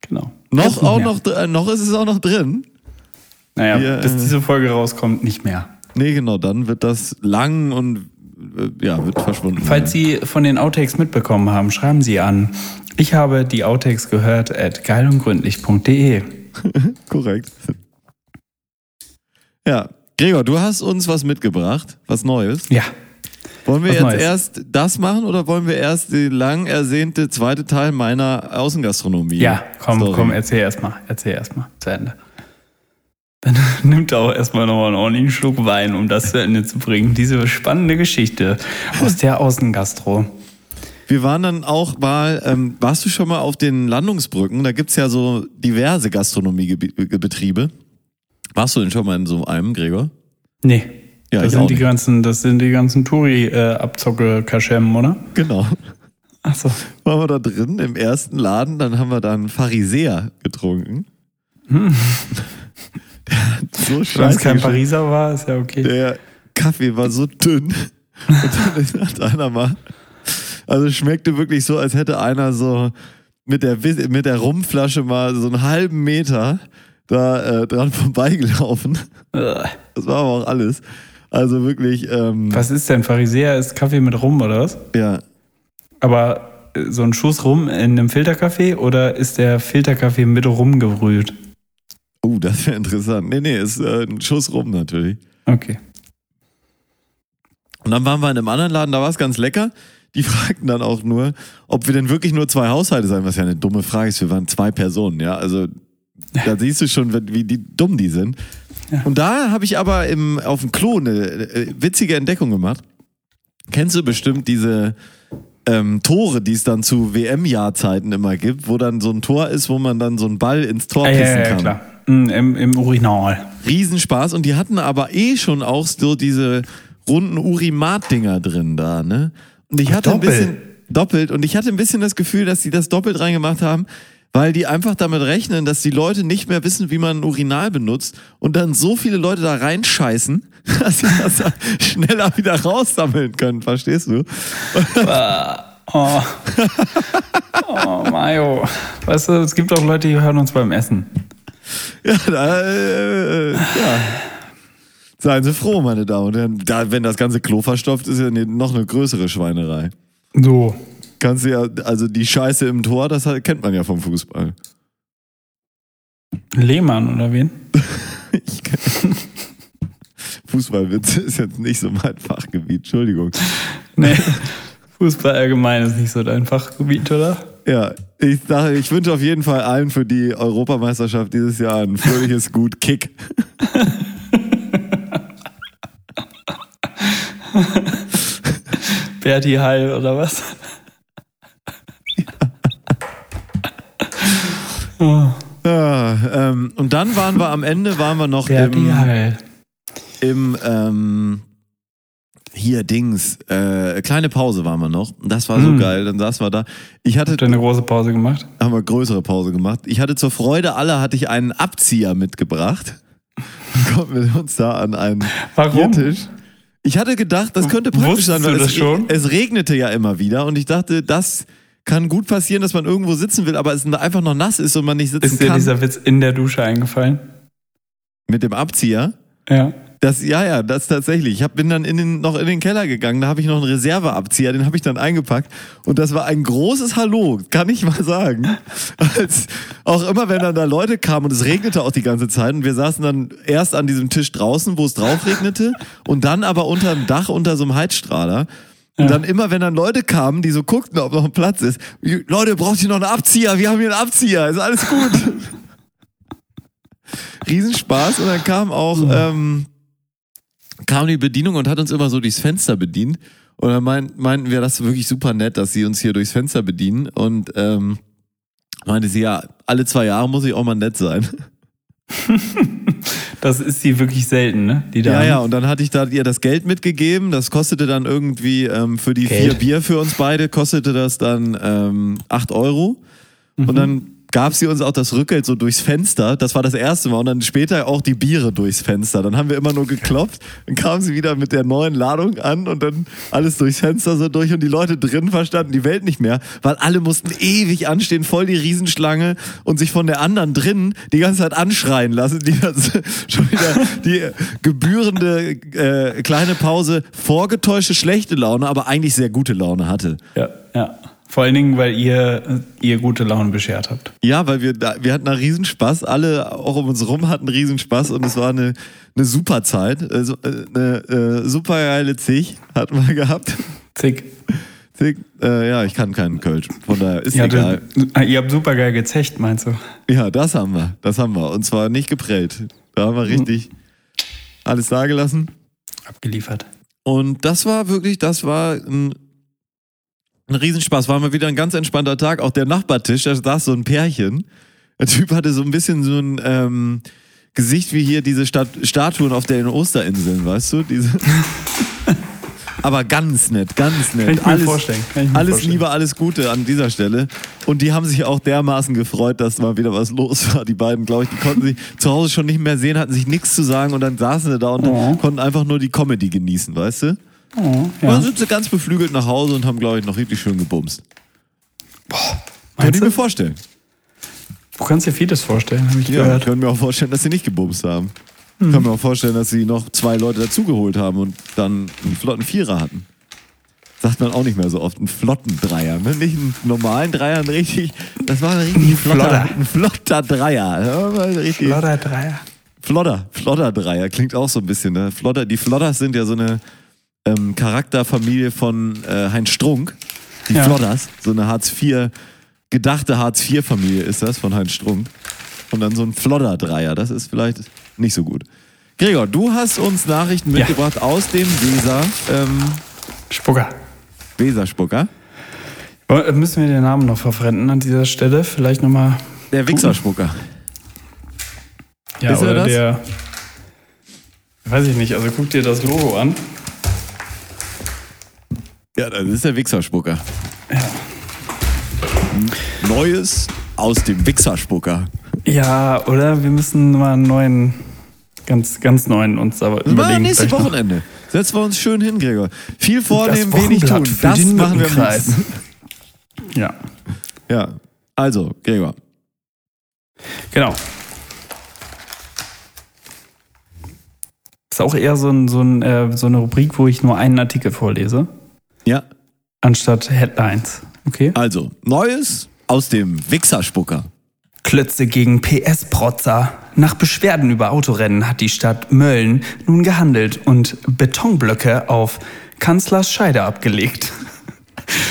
genau. Noch, auch mehr. noch, äh, noch ist es auch noch drin. Naja, Wir, bis äh, diese Folge rauskommt, nicht mehr. Nee, genau, dann wird das lang und äh, ja, wird verschwunden. Falls Sie von den Outtakes mitbekommen haben, schreiben Sie an. Ich habe die Outtakes gehört at geilundgründlich.de. Korrekt. Ja, Gregor, du hast uns was mitgebracht, was Neues. Ja, Wollen wir Was jetzt Neues. erst das machen oder wollen wir erst die lang ersehnte zweite Teil meiner Außengastronomie? ja, komm, Story? komm, erzähl erstmal, erzähl erstmal zu Ende. Dann nimmt er auch erstmal nochmal einen ordentlichen Schluck Wein, um das zu Ende zu bringen. Diese spannende Geschichte aus der Außengastro. Wir waren dann auch mal, ähm, warst du schon mal auf den Landungsbrücken? Da gibt's ja so diverse Gastronomiebetriebe. Warst du denn schon mal in so einem, Gregor? Nee. Ja, das sind die nicht. ganzen, das sind die ganzen Touri-Abzocke-Kaschem, oder? Genau. Achso. waren wir da drin im ersten Laden, dann haben wir da einen Pharisäer getrunken. Der hat so Wenn es scheiße kein. Pariser war, ist ja okay. Der Kaffee war so dünn. Und dann hat einer mal, also schmeckte wirklich so, als hätte einer so mit der, mit der Rumflasche mal so einen halben Meter da äh, dran vorbeigelaufen. Das war aber auch alles. Also wirklich, ähm, Was ist denn? Pharisäer ist Kaffee mit Rum, oder was? ja, Aber äh, so ein Schuss Rum in einem Filterkaffee oder ist der Filterkaffee mit Rum gebrüht? oh, das wäre interessant. Nee, nee, ist äh, ein Schuss rum natürlich. Okay. Und dann waren wir in einem anderen Laden, da war es ganz lecker. Die fragten dann auch nur, ob wir denn wirklich nur zwei Haushalte sein, was ja eine dumme Frage ist. Wir waren zwei Personen, ja. Also da siehst du schon, wie die dumm die sind. Ja. Und da habe ich aber im, auf dem Klo eine äh, witzige Entdeckung gemacht. Kennst du bestimmt diese ähm, Tore, die es dann zu WM-Jahrzeiten immer gibt, wo dann so ein Tor ist, wo man dann so einen Ball ins Tor pissen ja, ja, kann. klar. Mm, Im, Im Urinal. Riesenspaß und die hatten aber eh schon auch so diese runden Urimat-Dinger drin da, ne? Und ich hatte doppelt. ein bisschen doppelt und ich hatte ein bisschen das Gefühl, dass die das doppelt reingemacht haben, weil die einfach damit rechnen, dass die Leute nicht mehr wissen, wie man ein Urinal benutzt und dann so viele Leute da reinscheißen, dass sie das schneller wieder raussammeln können, verstehst du? Oh. oh, Mayo. Weißt du, es gibt auch Leute, die hören uns beim Essen. Ja, da, äh, ja. Seien Sie froh, meine Damen und Herren. Da, wenn das ganze Klo verstopft, ist ja noch eine größere Schweinerei. So. Kannst du ja, also die Scheiße im Tor, das kennt man ja vom Fußball. Lehmann oder wen? Ich kenn- Fußballwitze ist jetzt nicht so mein Fachgebiet, Entschuldigung. Nee. Fußball allgemein ist nicht so dein Fachgebiet, oder? Ja, ich sage, ich wünsche auf jeden Fall allen für die Europameisterschaft dieses Jahr ein fröhliches Gut Kick. Berti Heil oder was? Oh, Ja, ähm, und dann waren wir am Ende, waren wir noch Berti im, Heil. im ähm, hier Dings, äh, kleine Pause waren wir noch. Das war so Mm. geil, dann saßen wir da. Ich hatte Habt ihr eine große Pause gemacht? haben wir größere Pause gemacht. Ich hatte zur Freude aller hatte ich einen Abzieher mitgebracht. Konnten wir uns da an einen Warum? Biertisch. Ich hatte gedacht, das könnte praktisch Wusstest sein, weil es, schon? es regnete ja immer wieder und ich dachte, das kann gut passieren, dass man irgendwo sitzen will, aber es einfach noch nass ist und man nicht sitzen Ist dir kann. dieser Witz in der Dusche eingefallen? Mit dem Abzieher. Ja. Das, ja, ja, das tatsächlich. Ich hab, bin dann in den, noch in den Keller gegangen, da habe ich noch einen Reserveabzieher, den habe ich dann eingepackt. Und das war ein großes Hallo, kann ich mal sagen. Als, auch immer, wenn dann da Leute kamen und es regnete auch die ganze Zeit und wir saßen dann erst an diesem Tisch draußen, wo es drauf regnete und dann aber unter dem Dach, unter so einem Heizstrahler. Und dann immer, wenn dann Leute kamen, die so guckten, ob noch ein Platz ist, Leute, braucht ihr noch einen Abzieher? Wir haben hier einen Abzieher, ist alles gut. Riesenspaß und dann kam auch ähm, kam die Bedienung und hat uns immer so durchs Fenster bedient und dann mein, meinten wir, das ist wirklich super nett, dass sie uns hier durchs Fenster bedienen und ähm, meinte sie, ja, alle zwei Jahre muss ich auch mal nett sein. Das ist sie wirklich selten, ne? Die Ja, Dame. ja, und dann hatte ich da ihr das Geld mitgegeben. Das kostete dann irgendwie ähm, für die Geld. vier Bier für uns beide, kostete das dann ähm, 8 Euro. Und dann gab sie uns auch das Rückgeld so durchs Fenster. Das war das erste Mal. Und dann später auch die Biere durchs Fenster. Dann haben wir immer nur geklopft. Dann kam sie wieder mit der neuen Ladung an und dann alles durchs Fenster so durch. Und die Leute drin verstanden die Welt nicht mehr, weil alle mussten ewig anstehen, voll die Riesenschlange und sich von der anderen drin die ganze Zeit anschreien lassen, die das schon wieder die gebührende äh, kleine Pause vorgetäuschte schlechte Laune, aber eigentlich sehr gute Laune hatte. ja, ja. Vor allen Dingen, weil ihr ihr gute Laune beschert habt. Ja, weil wir da, wir hatten da Riesenspaß, alle auch um uns rum hatten Riesenspaß und es war eine, eine super Zeit, also, äh, eine äh, super geile Zig hatten wir gehabt. Zick. Zig, äh, ja, ich kann keinen Kölsch, von daher ist Ihr, egal. hattet, ihr habt super geil gezecht, meinst du? Ja, das haben wir, das haben wir und zwar nicht geprellt. Da haben wir richtig alles dagelassen. Abgeliefert. Und das war wirklich, das war ein, ein Riesenspaß. War mal wieder ein ganz entspannter Tag. Auch der Nachbartisch, da saß so ein Pärchen. Der Typ hatte so ein bisschen so ein ähm, Gesicht wie hier diese Stat Statuen auf den Osterinseln, weißt du? Diese Aber ganz nett, ganz nett. Kann ich mir alles vorstellen, kann ich mir alles vorstellen. Liebe, alles Gute an dieser Stelle. Und die haben sich auch dermaßen gefreut, dass mal wieder was los war. Die beiden, glaube ich, die konnten sich zu Hause schon nicht mehr sehen, hatten sich nichts zu sagen und dann saßen sie da und Oh. konnten einfach nur die Comedy genießen, weißt du? Oh, Und ja. dann sind sie ganz beflügelt nach Hause und haben, glaube ich, noch richtig schön gebumst. Könnte Meinst ich mir vorstellen. Du kannst dir vieles vorstellen, habe ich Ja, ich gehört. kann mir auch vorstellen, dass sie nicht gebumst haben. Ich Hm. kann mir auch vorstellen, dass sie noch zwei Leute dazugeholt haben und dann einen flotten Vierer hatten. Sagt man auch nicht mehr so oft. Einen flotten Dreier. Ne? Nicht einen normalen Dreier, ein richtig. Das war ein richtig flotter, Flotter. ein flotter Dreier. Ja, Flotter Dreier. Flotter, Flotter Dreier. Klingt auch so ein bisschen. Ne? Flotter, die Flotters sind ja so eine ähm, Charakterfamilie von äh, Heinz Strunk. Die Ja. Flotters. So eine Hartz IV, gedachte Hartz IV-Familie ist das von Heinz Strunk. Und dann so ein Flotter Dreier. Das ist vielleicht nicht so gut. Gregor, du hast uns Nachrichten Ja. mitgebracht aus dem Weser, ähm, Spucker. Weserspucker. Woll- Müssen wir den Namen noch verfremden an dieser Stelle? Vielleicht nochmal. Der Wichserspucker. Ja, Ist er oder das? der. Weiß ich nicht, also guck dir das Logo an. Ja, das ist der Wichserspucker. Neues aus dem Wichserspucker. Ja, oder wir müssen mal einen neuen, ganz, ganz neuen uns aber Das wir überlegen. nächstes noch. Wochenende. Setzen wir uns schön hin, Gregor. Viel vornehmen, wenig tun. Das machen wir liebsten. Ja, Ja. Also, Gregor. genau. Ist auch eher so, ein, so, ein, äh, so eine Rubrik, wo ich nur einen Artikel vorlese, Ja. anstatt Headlines. Okay? Also, Neues aus dem Wichserspucker. Klötze gegen PS-Protzer. Nach Beschwerden über Autorennen hat die Stadt Mölln nun gehandelt und Betonblöcke auf Kanzlers Scheide abgelegt.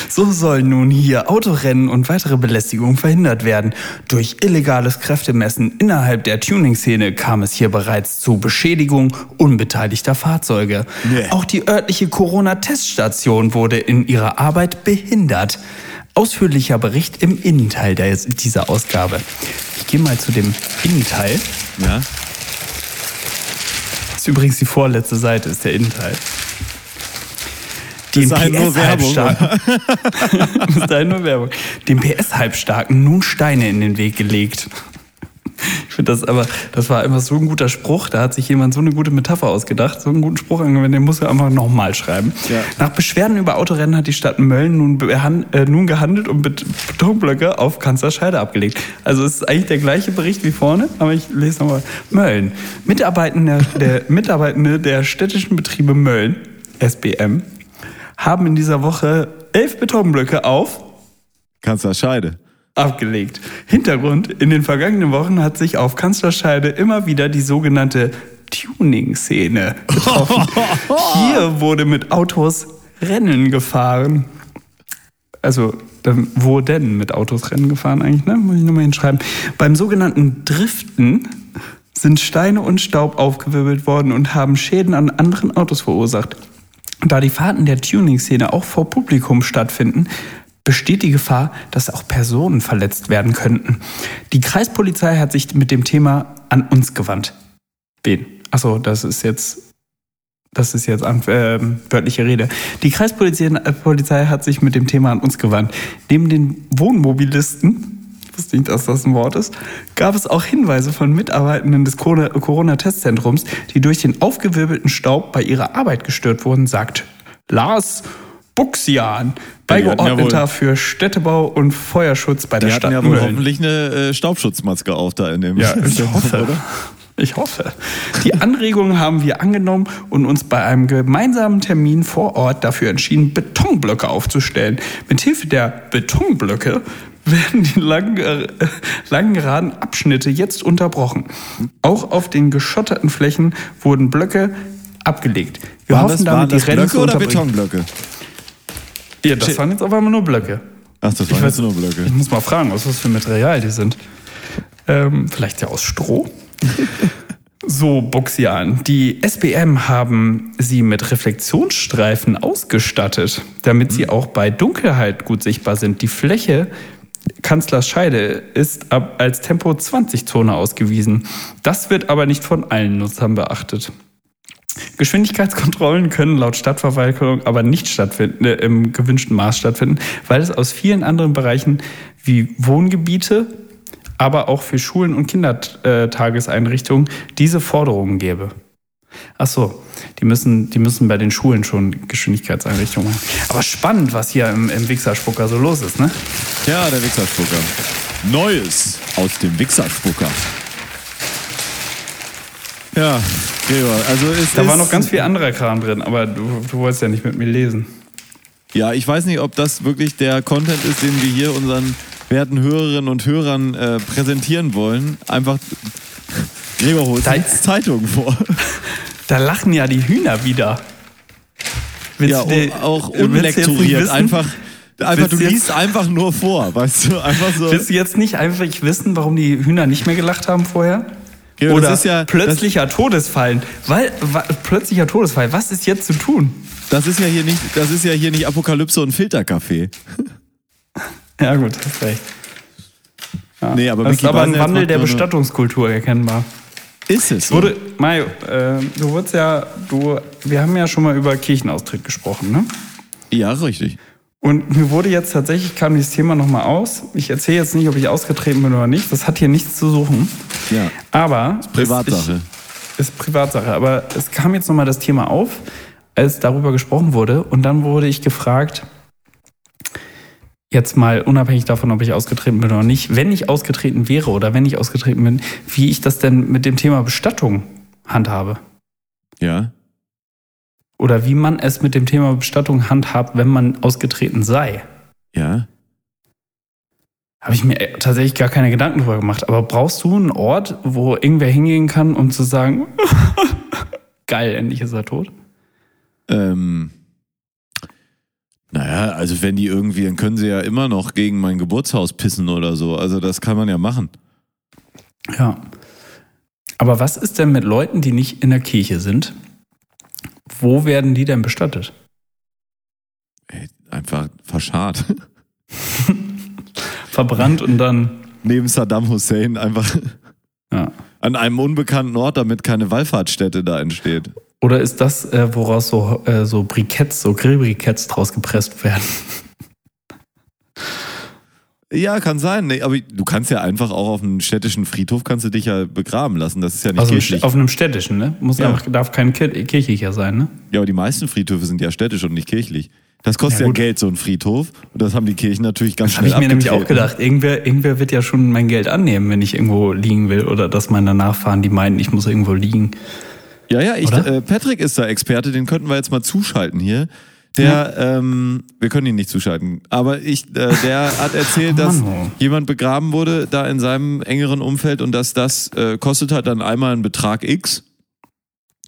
So sollen nun hier Autorennen und weitere Belästigungen verhindert werden. Durch illegales Kräftemessen innerhalb der Tuning-Szene kam es hier bereits zu Beschädigung unbeteiligter Fahrzeuge. Nee. Auch die örtliche Corona-Teststation wurde in ihrer Arbeit behindert. Ausführlicher Bericht im Innenteil der, dieser Ausgabe. Ich gehe mal zu dem Innenteil. Ja. Das ist übrigens die vorletzte Seite, ist der Innenteil. Den PS-Halbstarken. Bis dahin nur Werbung. Dem PS-Halbstarken nun Steine in den Weg gelegt. Ich finde das aber, das war einfach so ein guter Spruch. Da hat sich jemand so eine gute Metapher ausgedacht, so einen guten Spruch angewendet, den muss er einfach nochmal schreiben. Ja. Nach Beschwerden über Autorennen hat die Stadt Mölln nun, äh, nun gehandelt und Bet- Betonblöcke auf Kanzlerscheide abgelegt. Also es ist eigentlich der gleiche Bericht wie vorne, aber ich lese nochmal. Mölln. Mitarbeitende der, Mitarbeitende der städtischen Betriebe Mölln, SBM, haben in dieser Woche elf Betonblöcke auf Kanzlerscheide. abgelegt. Hintergrund, in den vergangenen Wochen hat sich auf Kanzlerscheide immer wieder die sogenannte Tuning-Szene getroffen. Hier wurde mit Autos Rennen gefahren. Also, ähm, wo denn mit Autos Rennen gefahren eigentlich, ne? Muss ich nochmal hinschreiben. Beim sogenannten Driften sind Steine und Staub aufgewirbelt worden und haben Schäden an anderen Autos verursacht. Da die Fahrten der Tuning-Szene auch vor Publikum stattfinden, besteht die Gefahr, dass auch Personen verletzt werden könnten. Die Kreispolizei hat sich mit dem Thema an uns gewandt. Wen? Achso, das ist jetzt, das ist jetzt ähm, wörtliche Rede. Die Kreispolizei äh, hat sich mit dem Thema an uns gewandt. Neben den Wohnmobilisten, ich wusste nicht, dass das ein Wort ist, gab es auch Hinweise von Mitarbeitenden des Corona- Corona-Testzentrums, die durch den aufgewirbelten Staub bei ihrer Arbeit gestört wurden, sagt Lars Buxian, die ja Beigeordneter für Städtebau und Feuerschutz bei Die der hatten Stadt ja wohl hoffentlich eine äh, Staubschutzmaske auf da in dem. Ja, ich hoffe. Ich hoffe. Die Anregungen haben wir angenommen und uns bei einem gemeinsamen Termin vor Ort dafür entschieden, Betonblöcke aufzustellen. Mithilfe der Betonblöcke werden die langen, äh, langen geraden Abschnitte jetzt unterbrochen. Auch auf den geschotterten Flächen wurden Blöcke abgelegt. Wir Waren hoffen das, damit, das die Rennen Blöcke oder. Betonblöcke? Ja, das waren jetzt auf einmal nur Blöcke. Ach, das waren jetzt nur Blöcke. Ich muss mal fragen, was das für Material die sind. Ähm, vielleicht ja aus Stroh? so, Buxian. Die SBM haben sie mit Reflexionsstreifen ausgestattet, damit sie auch bei Dunkelheit gut sichtbar sind. Die Fläche Kanzlerscheide ist ab als Tempo 20 Zone ausgewiesen. Das wird aber nicht von allen Nutzern beachtet. Geschwindigkeitskontrollen können laut Stadtverwaltung aber nicht stattfinden, äh, im gewünschten Maß stattfinden, weil es aus vielen anderen Bereichen wie Wohngebiete, aber auch für Schulen und Kindertageseinrichtungen diese Forderungen gäbe. Ach so, die müssen, die müssen bei den Schulen schon Geschwindigkeitseinrichtungen machen. Aber spannend, was hier im, im Wichserspucker so los ist, ne? Ja, der Wichserspucker. Neues aus dem Wichserspucker. Ja, Gregor, also es Da war noch ganz viel anderer Kram drin, aber du, du wolltest ja nicht mit mir lesen. Ja, ich weiß nicht, ob das wirklich der Content ist, den wir hier unseren werten Hörerinnen und Hörern äh, präsentieren wollen. Einfach, Gregor holt jetzt Zeitungen vor. Da lachen ja die Hühner wieder. Willst Ja, du auch wissen- Einfach, einfach du liest einfach nur vor, weißt du? Einfach so. Willst du jetzt nicht einfach wissen, warum die Hühner nicht mehr gelacht haben vorher? Gregor, Oder das ist ja, plötzlicher Todesfall. Weil, wa- plötzlicher Todesfall. Was ist jetzt zu tun? Das ist ja hier nicht, das ist ja hier nicht Apokalypse und Filterkaffee. Ja gut, hast recht. Ja. Nee, aber das ist aber ein Wandel der Bestattungskultur erkennbar. Ist es? So? Wurde, Mario, äh, du wurdest ja, du, wir haben ja schon mal über Kirchenaustritt gesprochen, ne? Ja, richtig. Und mir wurde jetzt tatsächlich, kam dieses Thema nochmal aus. Ich erzähle jetzt nicht, ob ich ausgetreten bin oder nicht. Das hat hier nichts zu suchen. Ja. Aber. Privatsache. Es, ich, ist Privatsache. Aber es kam jetzt nochmal das Thema auf, als darüber gesprochen wurde. Und dann wurde ich gefragt, jetzt mal unabhängig davon, ob ich ausgetreten bin oder nicht, wenn ich ausgetreten wäre oder wenn ich ausgetreten bin, wie ich das denn mit dem Thema Bestattung handhabe. Ja. Oder wie man es mit dem Thema Bestattung handhabt, wenn man ausgetreten sei. Ja. Habe ich mir tatsächlich gar keine Gedanken drüber gemacht. Aber brauchst du einen Ort, wo irgendwer hingehen kann, um zu sagen, geil, endlich ist er tot? Ähm. Also wenn die irgendwie, dann können sie ja immer noch gegen mein Geburtshaus pissen oder so. Also das kann man ja machen. Ja. Aber was ist denn mit Leuten, die nicht in der Kirche sind? Wo werden die denn bestattet? Ey, einfach verscharrt. Verbrannt und dann, Neben Saddam Hussein einfach ja. an einem unbekannten Ort, damit keine Wallfahrtsstätte da entsteht. Oder ist das, äh, woraus so, äh, so Briketts, so Grillbriketts draus gepresst werden? Ja, kann sein. Nee, aber du kannst ja einfach auch auf einem städtischen Friedhof kannst du dich ja begraben lassen. Das ist ja nicht Also kirchlich. auf einem städtischen, ne? Muss Ja. einfach, darf kein Kir- kirchlicher sein, ne? Ja, aber die meisten Friedhöfe sind ja städtisch und nicht kirchlich. Das kostet Ja, ja. Geld, so ein Friedhof. Und das haben die Kirchen natürlich ganz Habe schnell ich mir nämlich auch gedacht. Irgendwer, irgendwer wird ja schon mein Geld annehmen, wenn ich irgendwo liegen will. Oder dass meine Nachfahren, die meinen, ich muss irgendwo liegen. Ja, ja, ich, äh, Patrick ist da Experte, den könnten wir jetzt mal zuschalten hier. Der, ähm, wir können ihn nicht zuschalten, aber ich, äh, der hat erzählt, dass Mann, jemand begraben wurde da in seinem engeren Umfeld und dass das äh, kostet halt dann einmal einen Betrag X.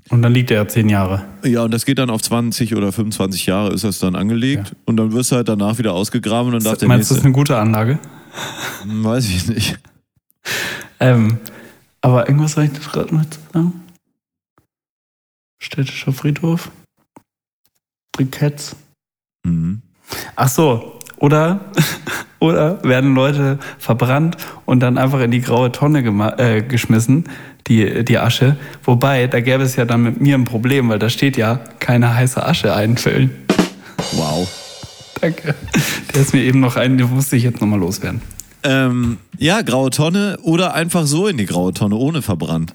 Und dann liegt er ja zehn Jahre. Ja, und das geht dann auf 20 oder 25 Jahre ist das dann angelegt und dann wirst du halt danach wieder ausgegraben und dann darf der Meinst du, das ist nächste. eine gute Anlage? Hm, Weiß ich nicht. Ähm, aber irgendwas soll ich gerade noch sagen? Städtischer Friedhof. Briketts. Mhm. Ach so, oder, oder werden Leute verbrannt und dann einfach in die graue Tonne äh, geschmissen, die, die Asche. Wobei, da gäbe es ja dann mit mir ein Problem, weil da steht ja, keine heiße Asche einfüllen. Wow. Danke. Der ist mir eben noch ein, den musste ich jetzt nochmal loswerden. Ähm, ja, graue Tonne oder einfach so in die graue Tonne, ohne verbrannt.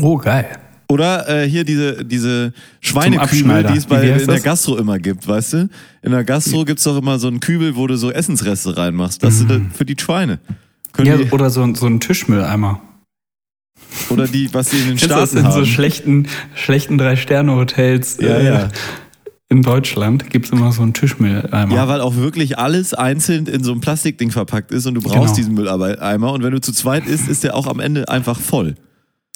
Oh, geil. Oder äh, hier diese, diese Schweinekübel, die es bei, in der? Gastro immer gibt, weißt du? In der Gastro gibt's doch immer so einen Kübel, wo du so Essensreste reinmachst. Das sind da für die Schweine. Können Ja, die, oder so, so ein Tischmülleimer. oder die, was die in den du das Staaten in so schlechten, schlechten Drei-Sterne-Hotels Ja, äh, ja. in Deutschland gibt's immer so einen Tischmülleimer. Ja, weil auch wirklich alles einzeln in so ein Plastikding verpackt ist und du brauchst Genau. diesen Mülleimer. Und wenn du zu zweit isst, ist der auch am Ende einfach voll.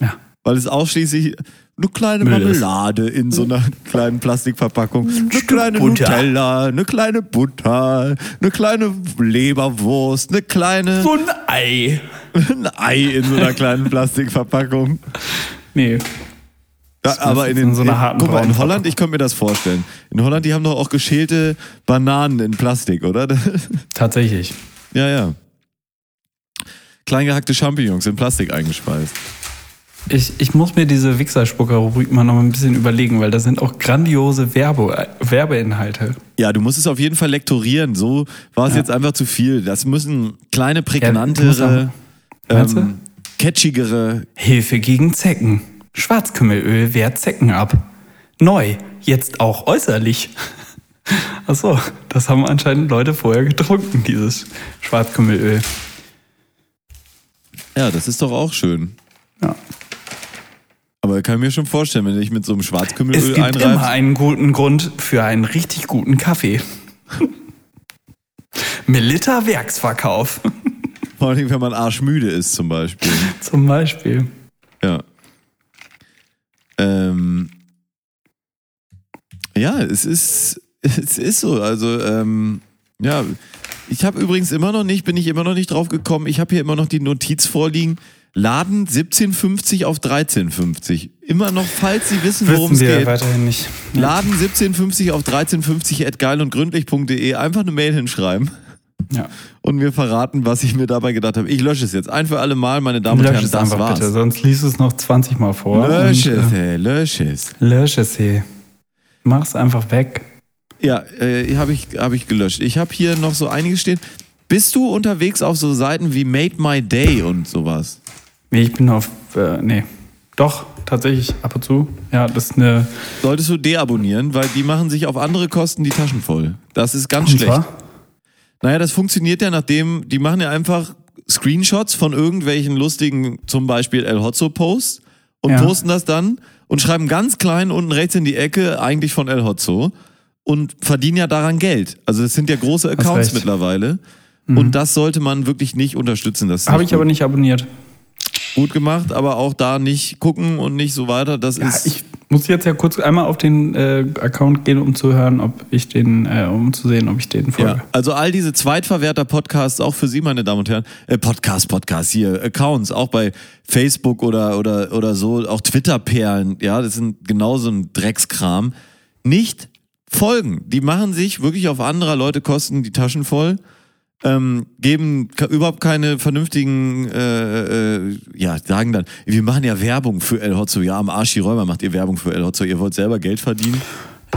ja. Weil es ausschließlich eine kleine. Marmelade in so einer kleinen Plastikverpackung, eine kleine Butter. Nutella, eine kleine Butter, eine kleine Leberwurst, eine kleine So ein Ei. ein Ei in so einer kleinen Plastikverpackung. Nee. Ja, aber in, den, in so einer harten guck mal, in Holland, ich könnte mir das vorstellen. In Holland, die haben doch auch geschälte Bananen in Plastik, oder? Tatsächlich. ja, ja. Klein gehackte Champignons in Plastik eingespeist. Ich, ich muss mir diese Wichserspucker-Rubrik mal noch ein bisschen überlegen, weil da sind auch grandiose Werbe, Werbeinhalte. Ja, du musst es auf jeden Fall lektorieren. So war es Ja. jetzt einfach zu viel. Das müssen kleine, Ja, prägnantere, auch- Meinst du? ähm, catchigere. Hilfe gegen Zecken. Schwarzkümmelöl wehrt Zecken ab. Neu, jetzt auch äußerlich. Ach so, das haben anscheinend Leute vorher getrunken, dieses Schwarzkümmelöl. Ja, das ist doch auch schön. Ja. Aber kann ich mir schon vorstellen, wenn du dich mit so einem Es Schwarzkümmelöl gibt immer einreibst. einen guten Grund für einen richtig guten Kaffee. Melitta Werksverkauf. Vor allem, wenn man arschmüde ist, zum Beispiel. Zum Beispiel. Ja. Ähm, ja, es ist, es ist so. Also, ähm, ja, ich habe übrigens immer noch nicht, bin ich immer noch nicht drauf gekommen. Ich habe hier immer noch die Notiz vorliegen. Laden 1750 auf 1350. Immer noch, falls Sie wissen, worum es Wissen geht. weiterhin nicht. Laden 1750 auf 1350 at geilundgründlich.de. Einfach eine Mail hinschreiben Ja. und mir verraten, was ich mir dabei gedacht habe. Ich lösche es jetzt. Ein für alle Mal, meine Damen und Herren, es das einfach war's. bitte, sonst liest es noch 20 Mal vor. Lösch und, es, äh, ey, lösch es. Lösch es, hey. Mach's einfach weg. Ja, äh, habe ich, hab ich gelöscht. Ich habe hier noch so einiges stehen. Bist du unterwegs auf so Seiten wie Made My Day und sowas? Nee, ich bin auf. Äh, nee. Doch, tatsächlich, ab und zu. Ja, das ist eine. Solltest du deabonnieren, weil die machen sich auf andere Kosten die Taschen voll. Das ist ganz Und schlecht. zwar? Naja, das funktioniert ja nachdem, die machen ja einfach Screenshots von irgendwelchen lustigen, zum Beispiel El Hotzo-Posts und Ja. posten das dann und schreiben ganz klein unten rechts in die Ecke eigentlich von El Hotzo und verdienen ja daran Geld. Also das sind ja große Accounts recht. Mhm. mittlerweile. Und das sollte man wirklich nicht unterstützen. Das Habe ich aber nicht abonniert. Gut gemacht, aber auch da nicht gucken und nicht so weiter. Das Ja, ist ich muss jetzt ja kurz einmal auf den äh, Account gehen, um zu hören, ob ich den, äh, um zu sehen, ob ich den folge. Ja, also all diese Zweitverwerter-Podcasts, auch für Sie, meine Damen und Herren, äh, Podcast, Podcast hier, Accounts, auch bei Facebook oder, oder, oder so, auch Twitter-Perlen, ja, das sind genauso ein Dreckskram. Nicht folgen. Die machen sich wirklich auf anderer Leute Kosten die Taschen voll, ähm, geben überhaupt keine vernünftigen, äh, äh, ja, sagen dann, wir machen ja Werbung für El Hotzo. Ja, am Arsch die Räumer macht ihr Werbung für El Hotzo. Ihr wollt selber Geld verdienen.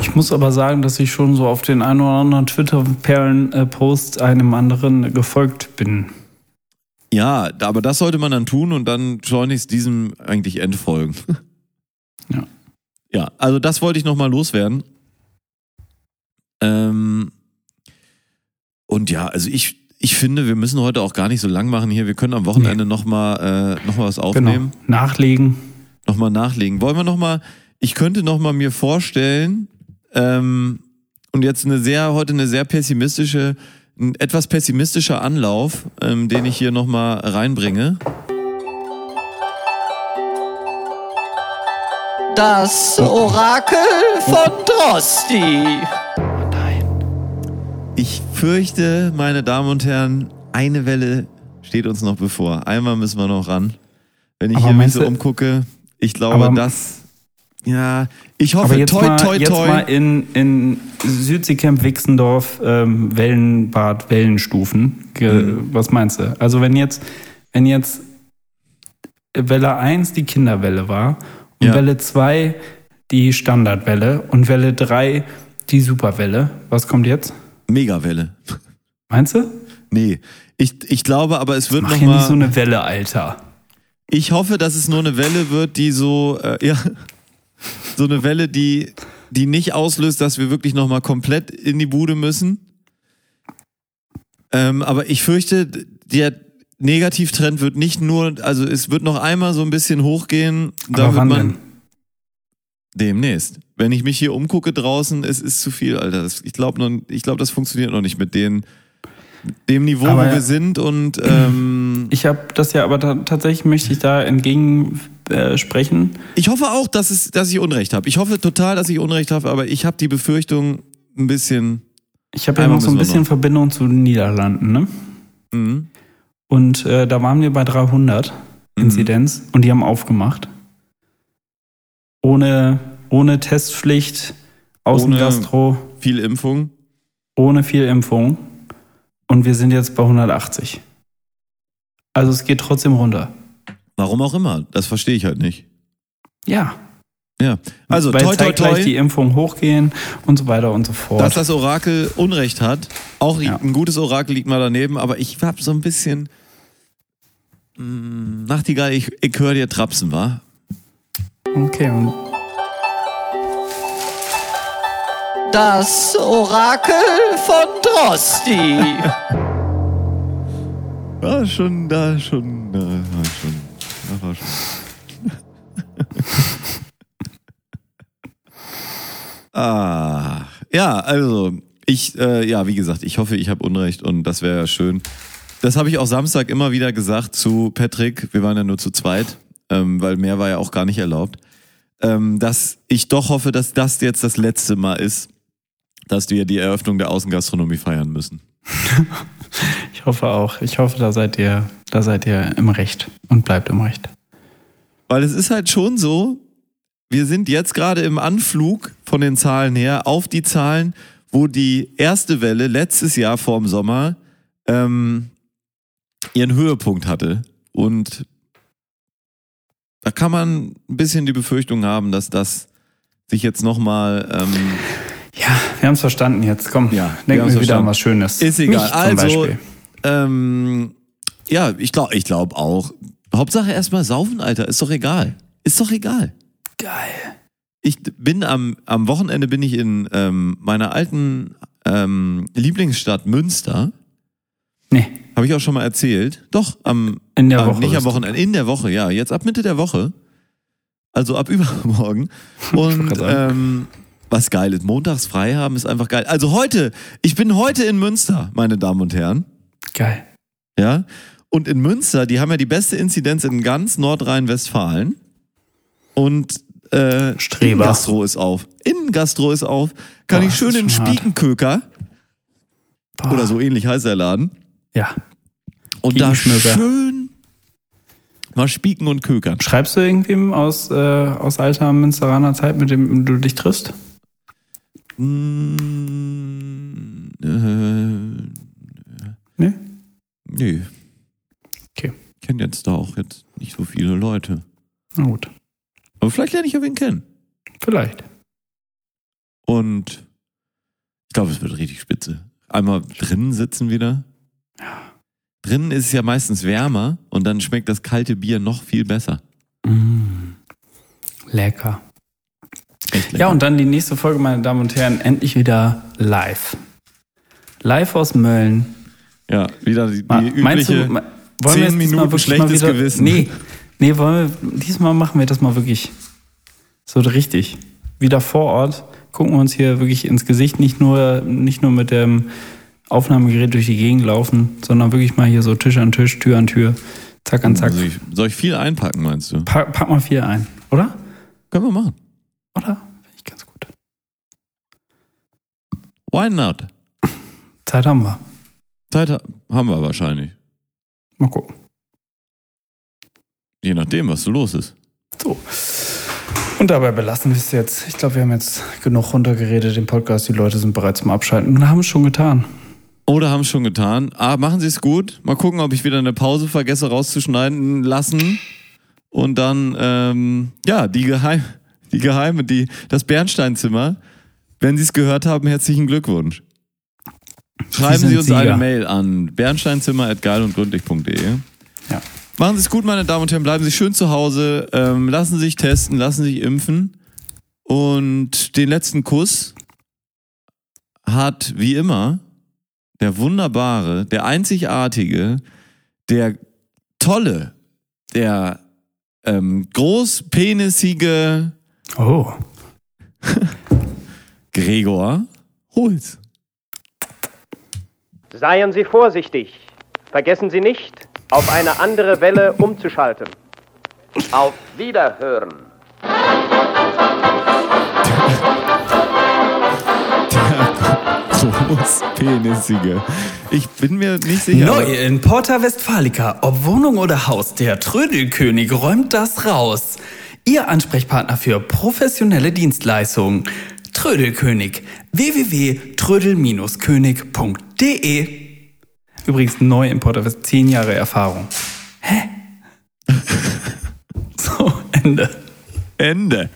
Ich muss aber sagen, dass ich schon so auf den einen oder anderen Twitter-Perlen-Post einem anderen gefolgt bin. Ja, aber das sollte man dann tun und dann schleunigst diesem eigentlich entfolgen. Ja. Ja, also das wollte ich nochmal loswerden. Ähm, und ja, also ich, ich finde, wir müssen heute auch gar nicht so lang machen hier. Wir können am Wochenende Nee. nochmal äh, noch mal was Genau. aufnehmen. Nachlegen. Nochmal nachlegen. Wollen wir nochmal, ich könnte nochmal mir vorstellen, ähm, und jetzt eine sehr, heute eine sehr pessimistische, ein etwas pessimistischer Anlauf, ähm, den ich hier nochmal reinbringe. Das Orakel von Drosti. Ich fürchte, meine Damen und Herren, eine Welle steht uns noch bevor. Einmal müssen wir noch ran. Wenn ich Aber hier mich so umgucke, ich glaube, das, ja, ich hoffe, Aber jetzt, toi, mal, toi, jetzt toi. mal in, in Südseekamp, Wixendorf, ähm, Wellenbad, Wellenstufen. Mhm. Was meinst du? Also wenn jetzt, wenn jetzt Welle 1 die Kinderwelle war und Ja. Welle 2 die Standardwelle und Welle 3 die Superwelle, was kommt jetzt? Megawelle. Meinst du? Nee, ich, ich glaube aber, es wird Mach ja nicht nochmal. so eine Welle, Alter. Ich hoffe, dass es nur eine Welle wird, die so, äh, ja, so eine Welle, die, die nicht auslöst, dass wir wirklich nochmal komplett in die Bude müssen. Ähm, aber ich fürchte, der Negativtrend wird nicht nur, also es wird noch einmal so ein bisschen hochgehen. Da Aber wird wann man denn? demnächst. Wenn ich mich hier umgucke draußen, es ist zu viel, Alter. Ich glaube, ich glaube, das funktioniert noch nicht mit den, dem Niveau, Aber wo wir sind und ähm, Ich habe das ja, aber ta tatsächlich möchte ich da entgegen äh, sprechen. Ich hoffe auch, dass, es, dass ich Unrecht habe. Ich hoffe total, dass ich Unrecht habe, aber ich habe die Befürchtung ein bisschen. Ich habe ja noch so ein bisschen noch. Verbindung zu den Niederlanden, ne? Mhm. Und äh, da waren wir bei 300 Mhm. Inzidenz und die haben aufgemacht. Ohne, ohne Testpflicht, Außengastro, Viel Impfung. ohne viel Impfung. Und wir sind jetzt bei 180. Also es geht trotzdem runter. Warum auch immer. Das verstehe ich halt nicht. Ja. Ja. Also, Weil toi, toi, zeitgleich die toi, Impfungen hochgehen und so weiter und so fort. dass das Orakel Unrecht hat. Auch Ja. ein gutes Orakel liegt mal daneben, aber ich habe so ein bisschen. Mh, Nachtigall, ich, ich höre dir trapsen, wa? okay, und Das Orakel von Drosti. War schon da, schon, da, war schon. Da war schon. ah, ja, also ich, äh, ja, wie gesagt, ich hoffe, ich habe Unrecht und das wäre schön. Das habe ich auch Samstag immer wieder gesagt zu Patrick. Wir waren ja nur zu zweit, ähm, weil mehr war ja auch gar nicht erlaubt. Ähm, dass ich doch hoffe, dass das jetzt das letzte Mal ist, dass wir die Eröffnung der Außengastronomie feiern müssen. ich hoffe auch. Ich hoffe, da seid ihr, da seid ihr im Recht und bleibt im Recht. Weil es ist halt schon so, wir sind jetzt gerade im Anflug von den Zahlen her auf die Zahlen, wo die erste Welle letztes Jahr vorm Sommer ähm, ihren Höhepunkt hatte. Und da kann man ein bisschen die Befürchtung haben, dass das sich jetzt nochmal ähm, Ja, wir haben es verstanden jetzt. Komm, Ja, denken wir wieder verstanden. an was Schönes. Ist egal. Mich Also. Ähm, ja, ich glaube ich glaub auch. Hauptsache erstmal saufen, Alter. Ist doch egal. Ist doch egal. Geil. Ich bin am, am Wochenende bin ich in ähm, meiner alten ähm, Lieblingsstadt Münster. Nee, Habe ich auch schon mal erzählt. Doch, am in der äh, Woche. nicht am. Wochenende, in der Woche, ja. Jetzt ab Mitte der Woche. Also ab übermorgen. Und ähm, was geil ist, montags frei haben ist einfach geil. Also heute, ich bin heute in Münster, meine Damen und Herren. Geil. Ja. Und in Münster, die haben ja die beste Inzidenz in ganz Nordrhein-Westfalen. Und äh. Innengastro ist auf. Innengastro ist auf. Kann Boah, ich schön in. Spiekenköker Boah. oder so ähnlich heißt der Laden. Ja. Und da schön mal spieken und kökern. Schreibst du irgendwem aus, äh, aus alter Münsteraner Zeit, mit dem du dich triffst? Mm, äh, Nee? nee. Okay. Ich kenne jetzt da auch jetzt nicht so viele Leute. Na gut. Aber vielleicht lerne ich ja wen kennen. Vielleicht. Und ich glaube, es wird richtig spitze. Einmal drinnen sitzen wieder. Drinnen ist es ja meistens wärmer und dann schmeckt das kalte Bier noch viel besser. Echt lecker. Ja, und dann die nächste Folge, meine Damen und Herren, endlich wieder live. Live aus Mölln. ja wieder die, die Ma- du, übliche ma- wollen wir zehn jetzt diesmal Minuten wirklich schlechtes wieder, Gewissen. Nee, nee, wollen wir, diesmal machen wir das mal wirklich so richtig. Wieder vor Ort, gucken wir uns hier wirklich ins Gesicht, nicht nur, nicht nur mit dem Aufnahmegerät durch die Gegend laufen, sondern wirklich mal hier so Tisch an Tisch, Tür an Tür, zack an zack. Soll ich, soll ich viel einpacken, meinst du? Pack, pack mal vier ein, oder? Können wir machen. Oder? Finde ich ganz gut. Why not? Zeit haben wir. Zeit ha- haben wir wahrscheinlich. Mal gucken. Je nachdem, was so los ist. So. Und dabei belassen wir es jetzt. Ich glaube, wir haben jetzt genug runtergeredet, den Podcast. Die Leute sind bereit zum Abschalten und haben es schon getan. Oder haben es schon getan. Ah, machen Sie es gut. Mal gucken, ob ich wieder eine Pause vergesse rauszuschneiden lassen. Und dann, ähm, ja, die Geheim, die Geheime, die, das Bernsteinzimmer. Wenn Sie es gehört haben, herzlichen Glückwunsch. Schreiben Sie uns Sieger. eine Mail an bernsteinzimmer.geilundgründlich.de. Ja. Machen Sie es gut, meine Damen und Herren. Bleiben Sie schön zu Hause. Ähm, lassen Sie sich testen, lassen Sie sich impfen. Und den letzten Kuss hat, wie immer, der wunderbare, der einzigartige, der tolle, der ähm, großpenisige Oh. Gregor Holz. Seien Sie vorsichtig. Vergessen Sie nicht, auf eine andere Welle umzuschalten. Auf Wiederhören. Großpenisige. Ich bin mir nicht sicher. Neu in Porta Westfalica. Ob Wohnung oder Haus, der Trödelkönig räumt das raus. Ihr Ansprechpartner für professionelle Dienstleistungen. Trödelkönig. www.trödel-könig.de Übrigens neu Porta West. Zehn Jahre Erfahrung. Hä? so, Ende. Ende.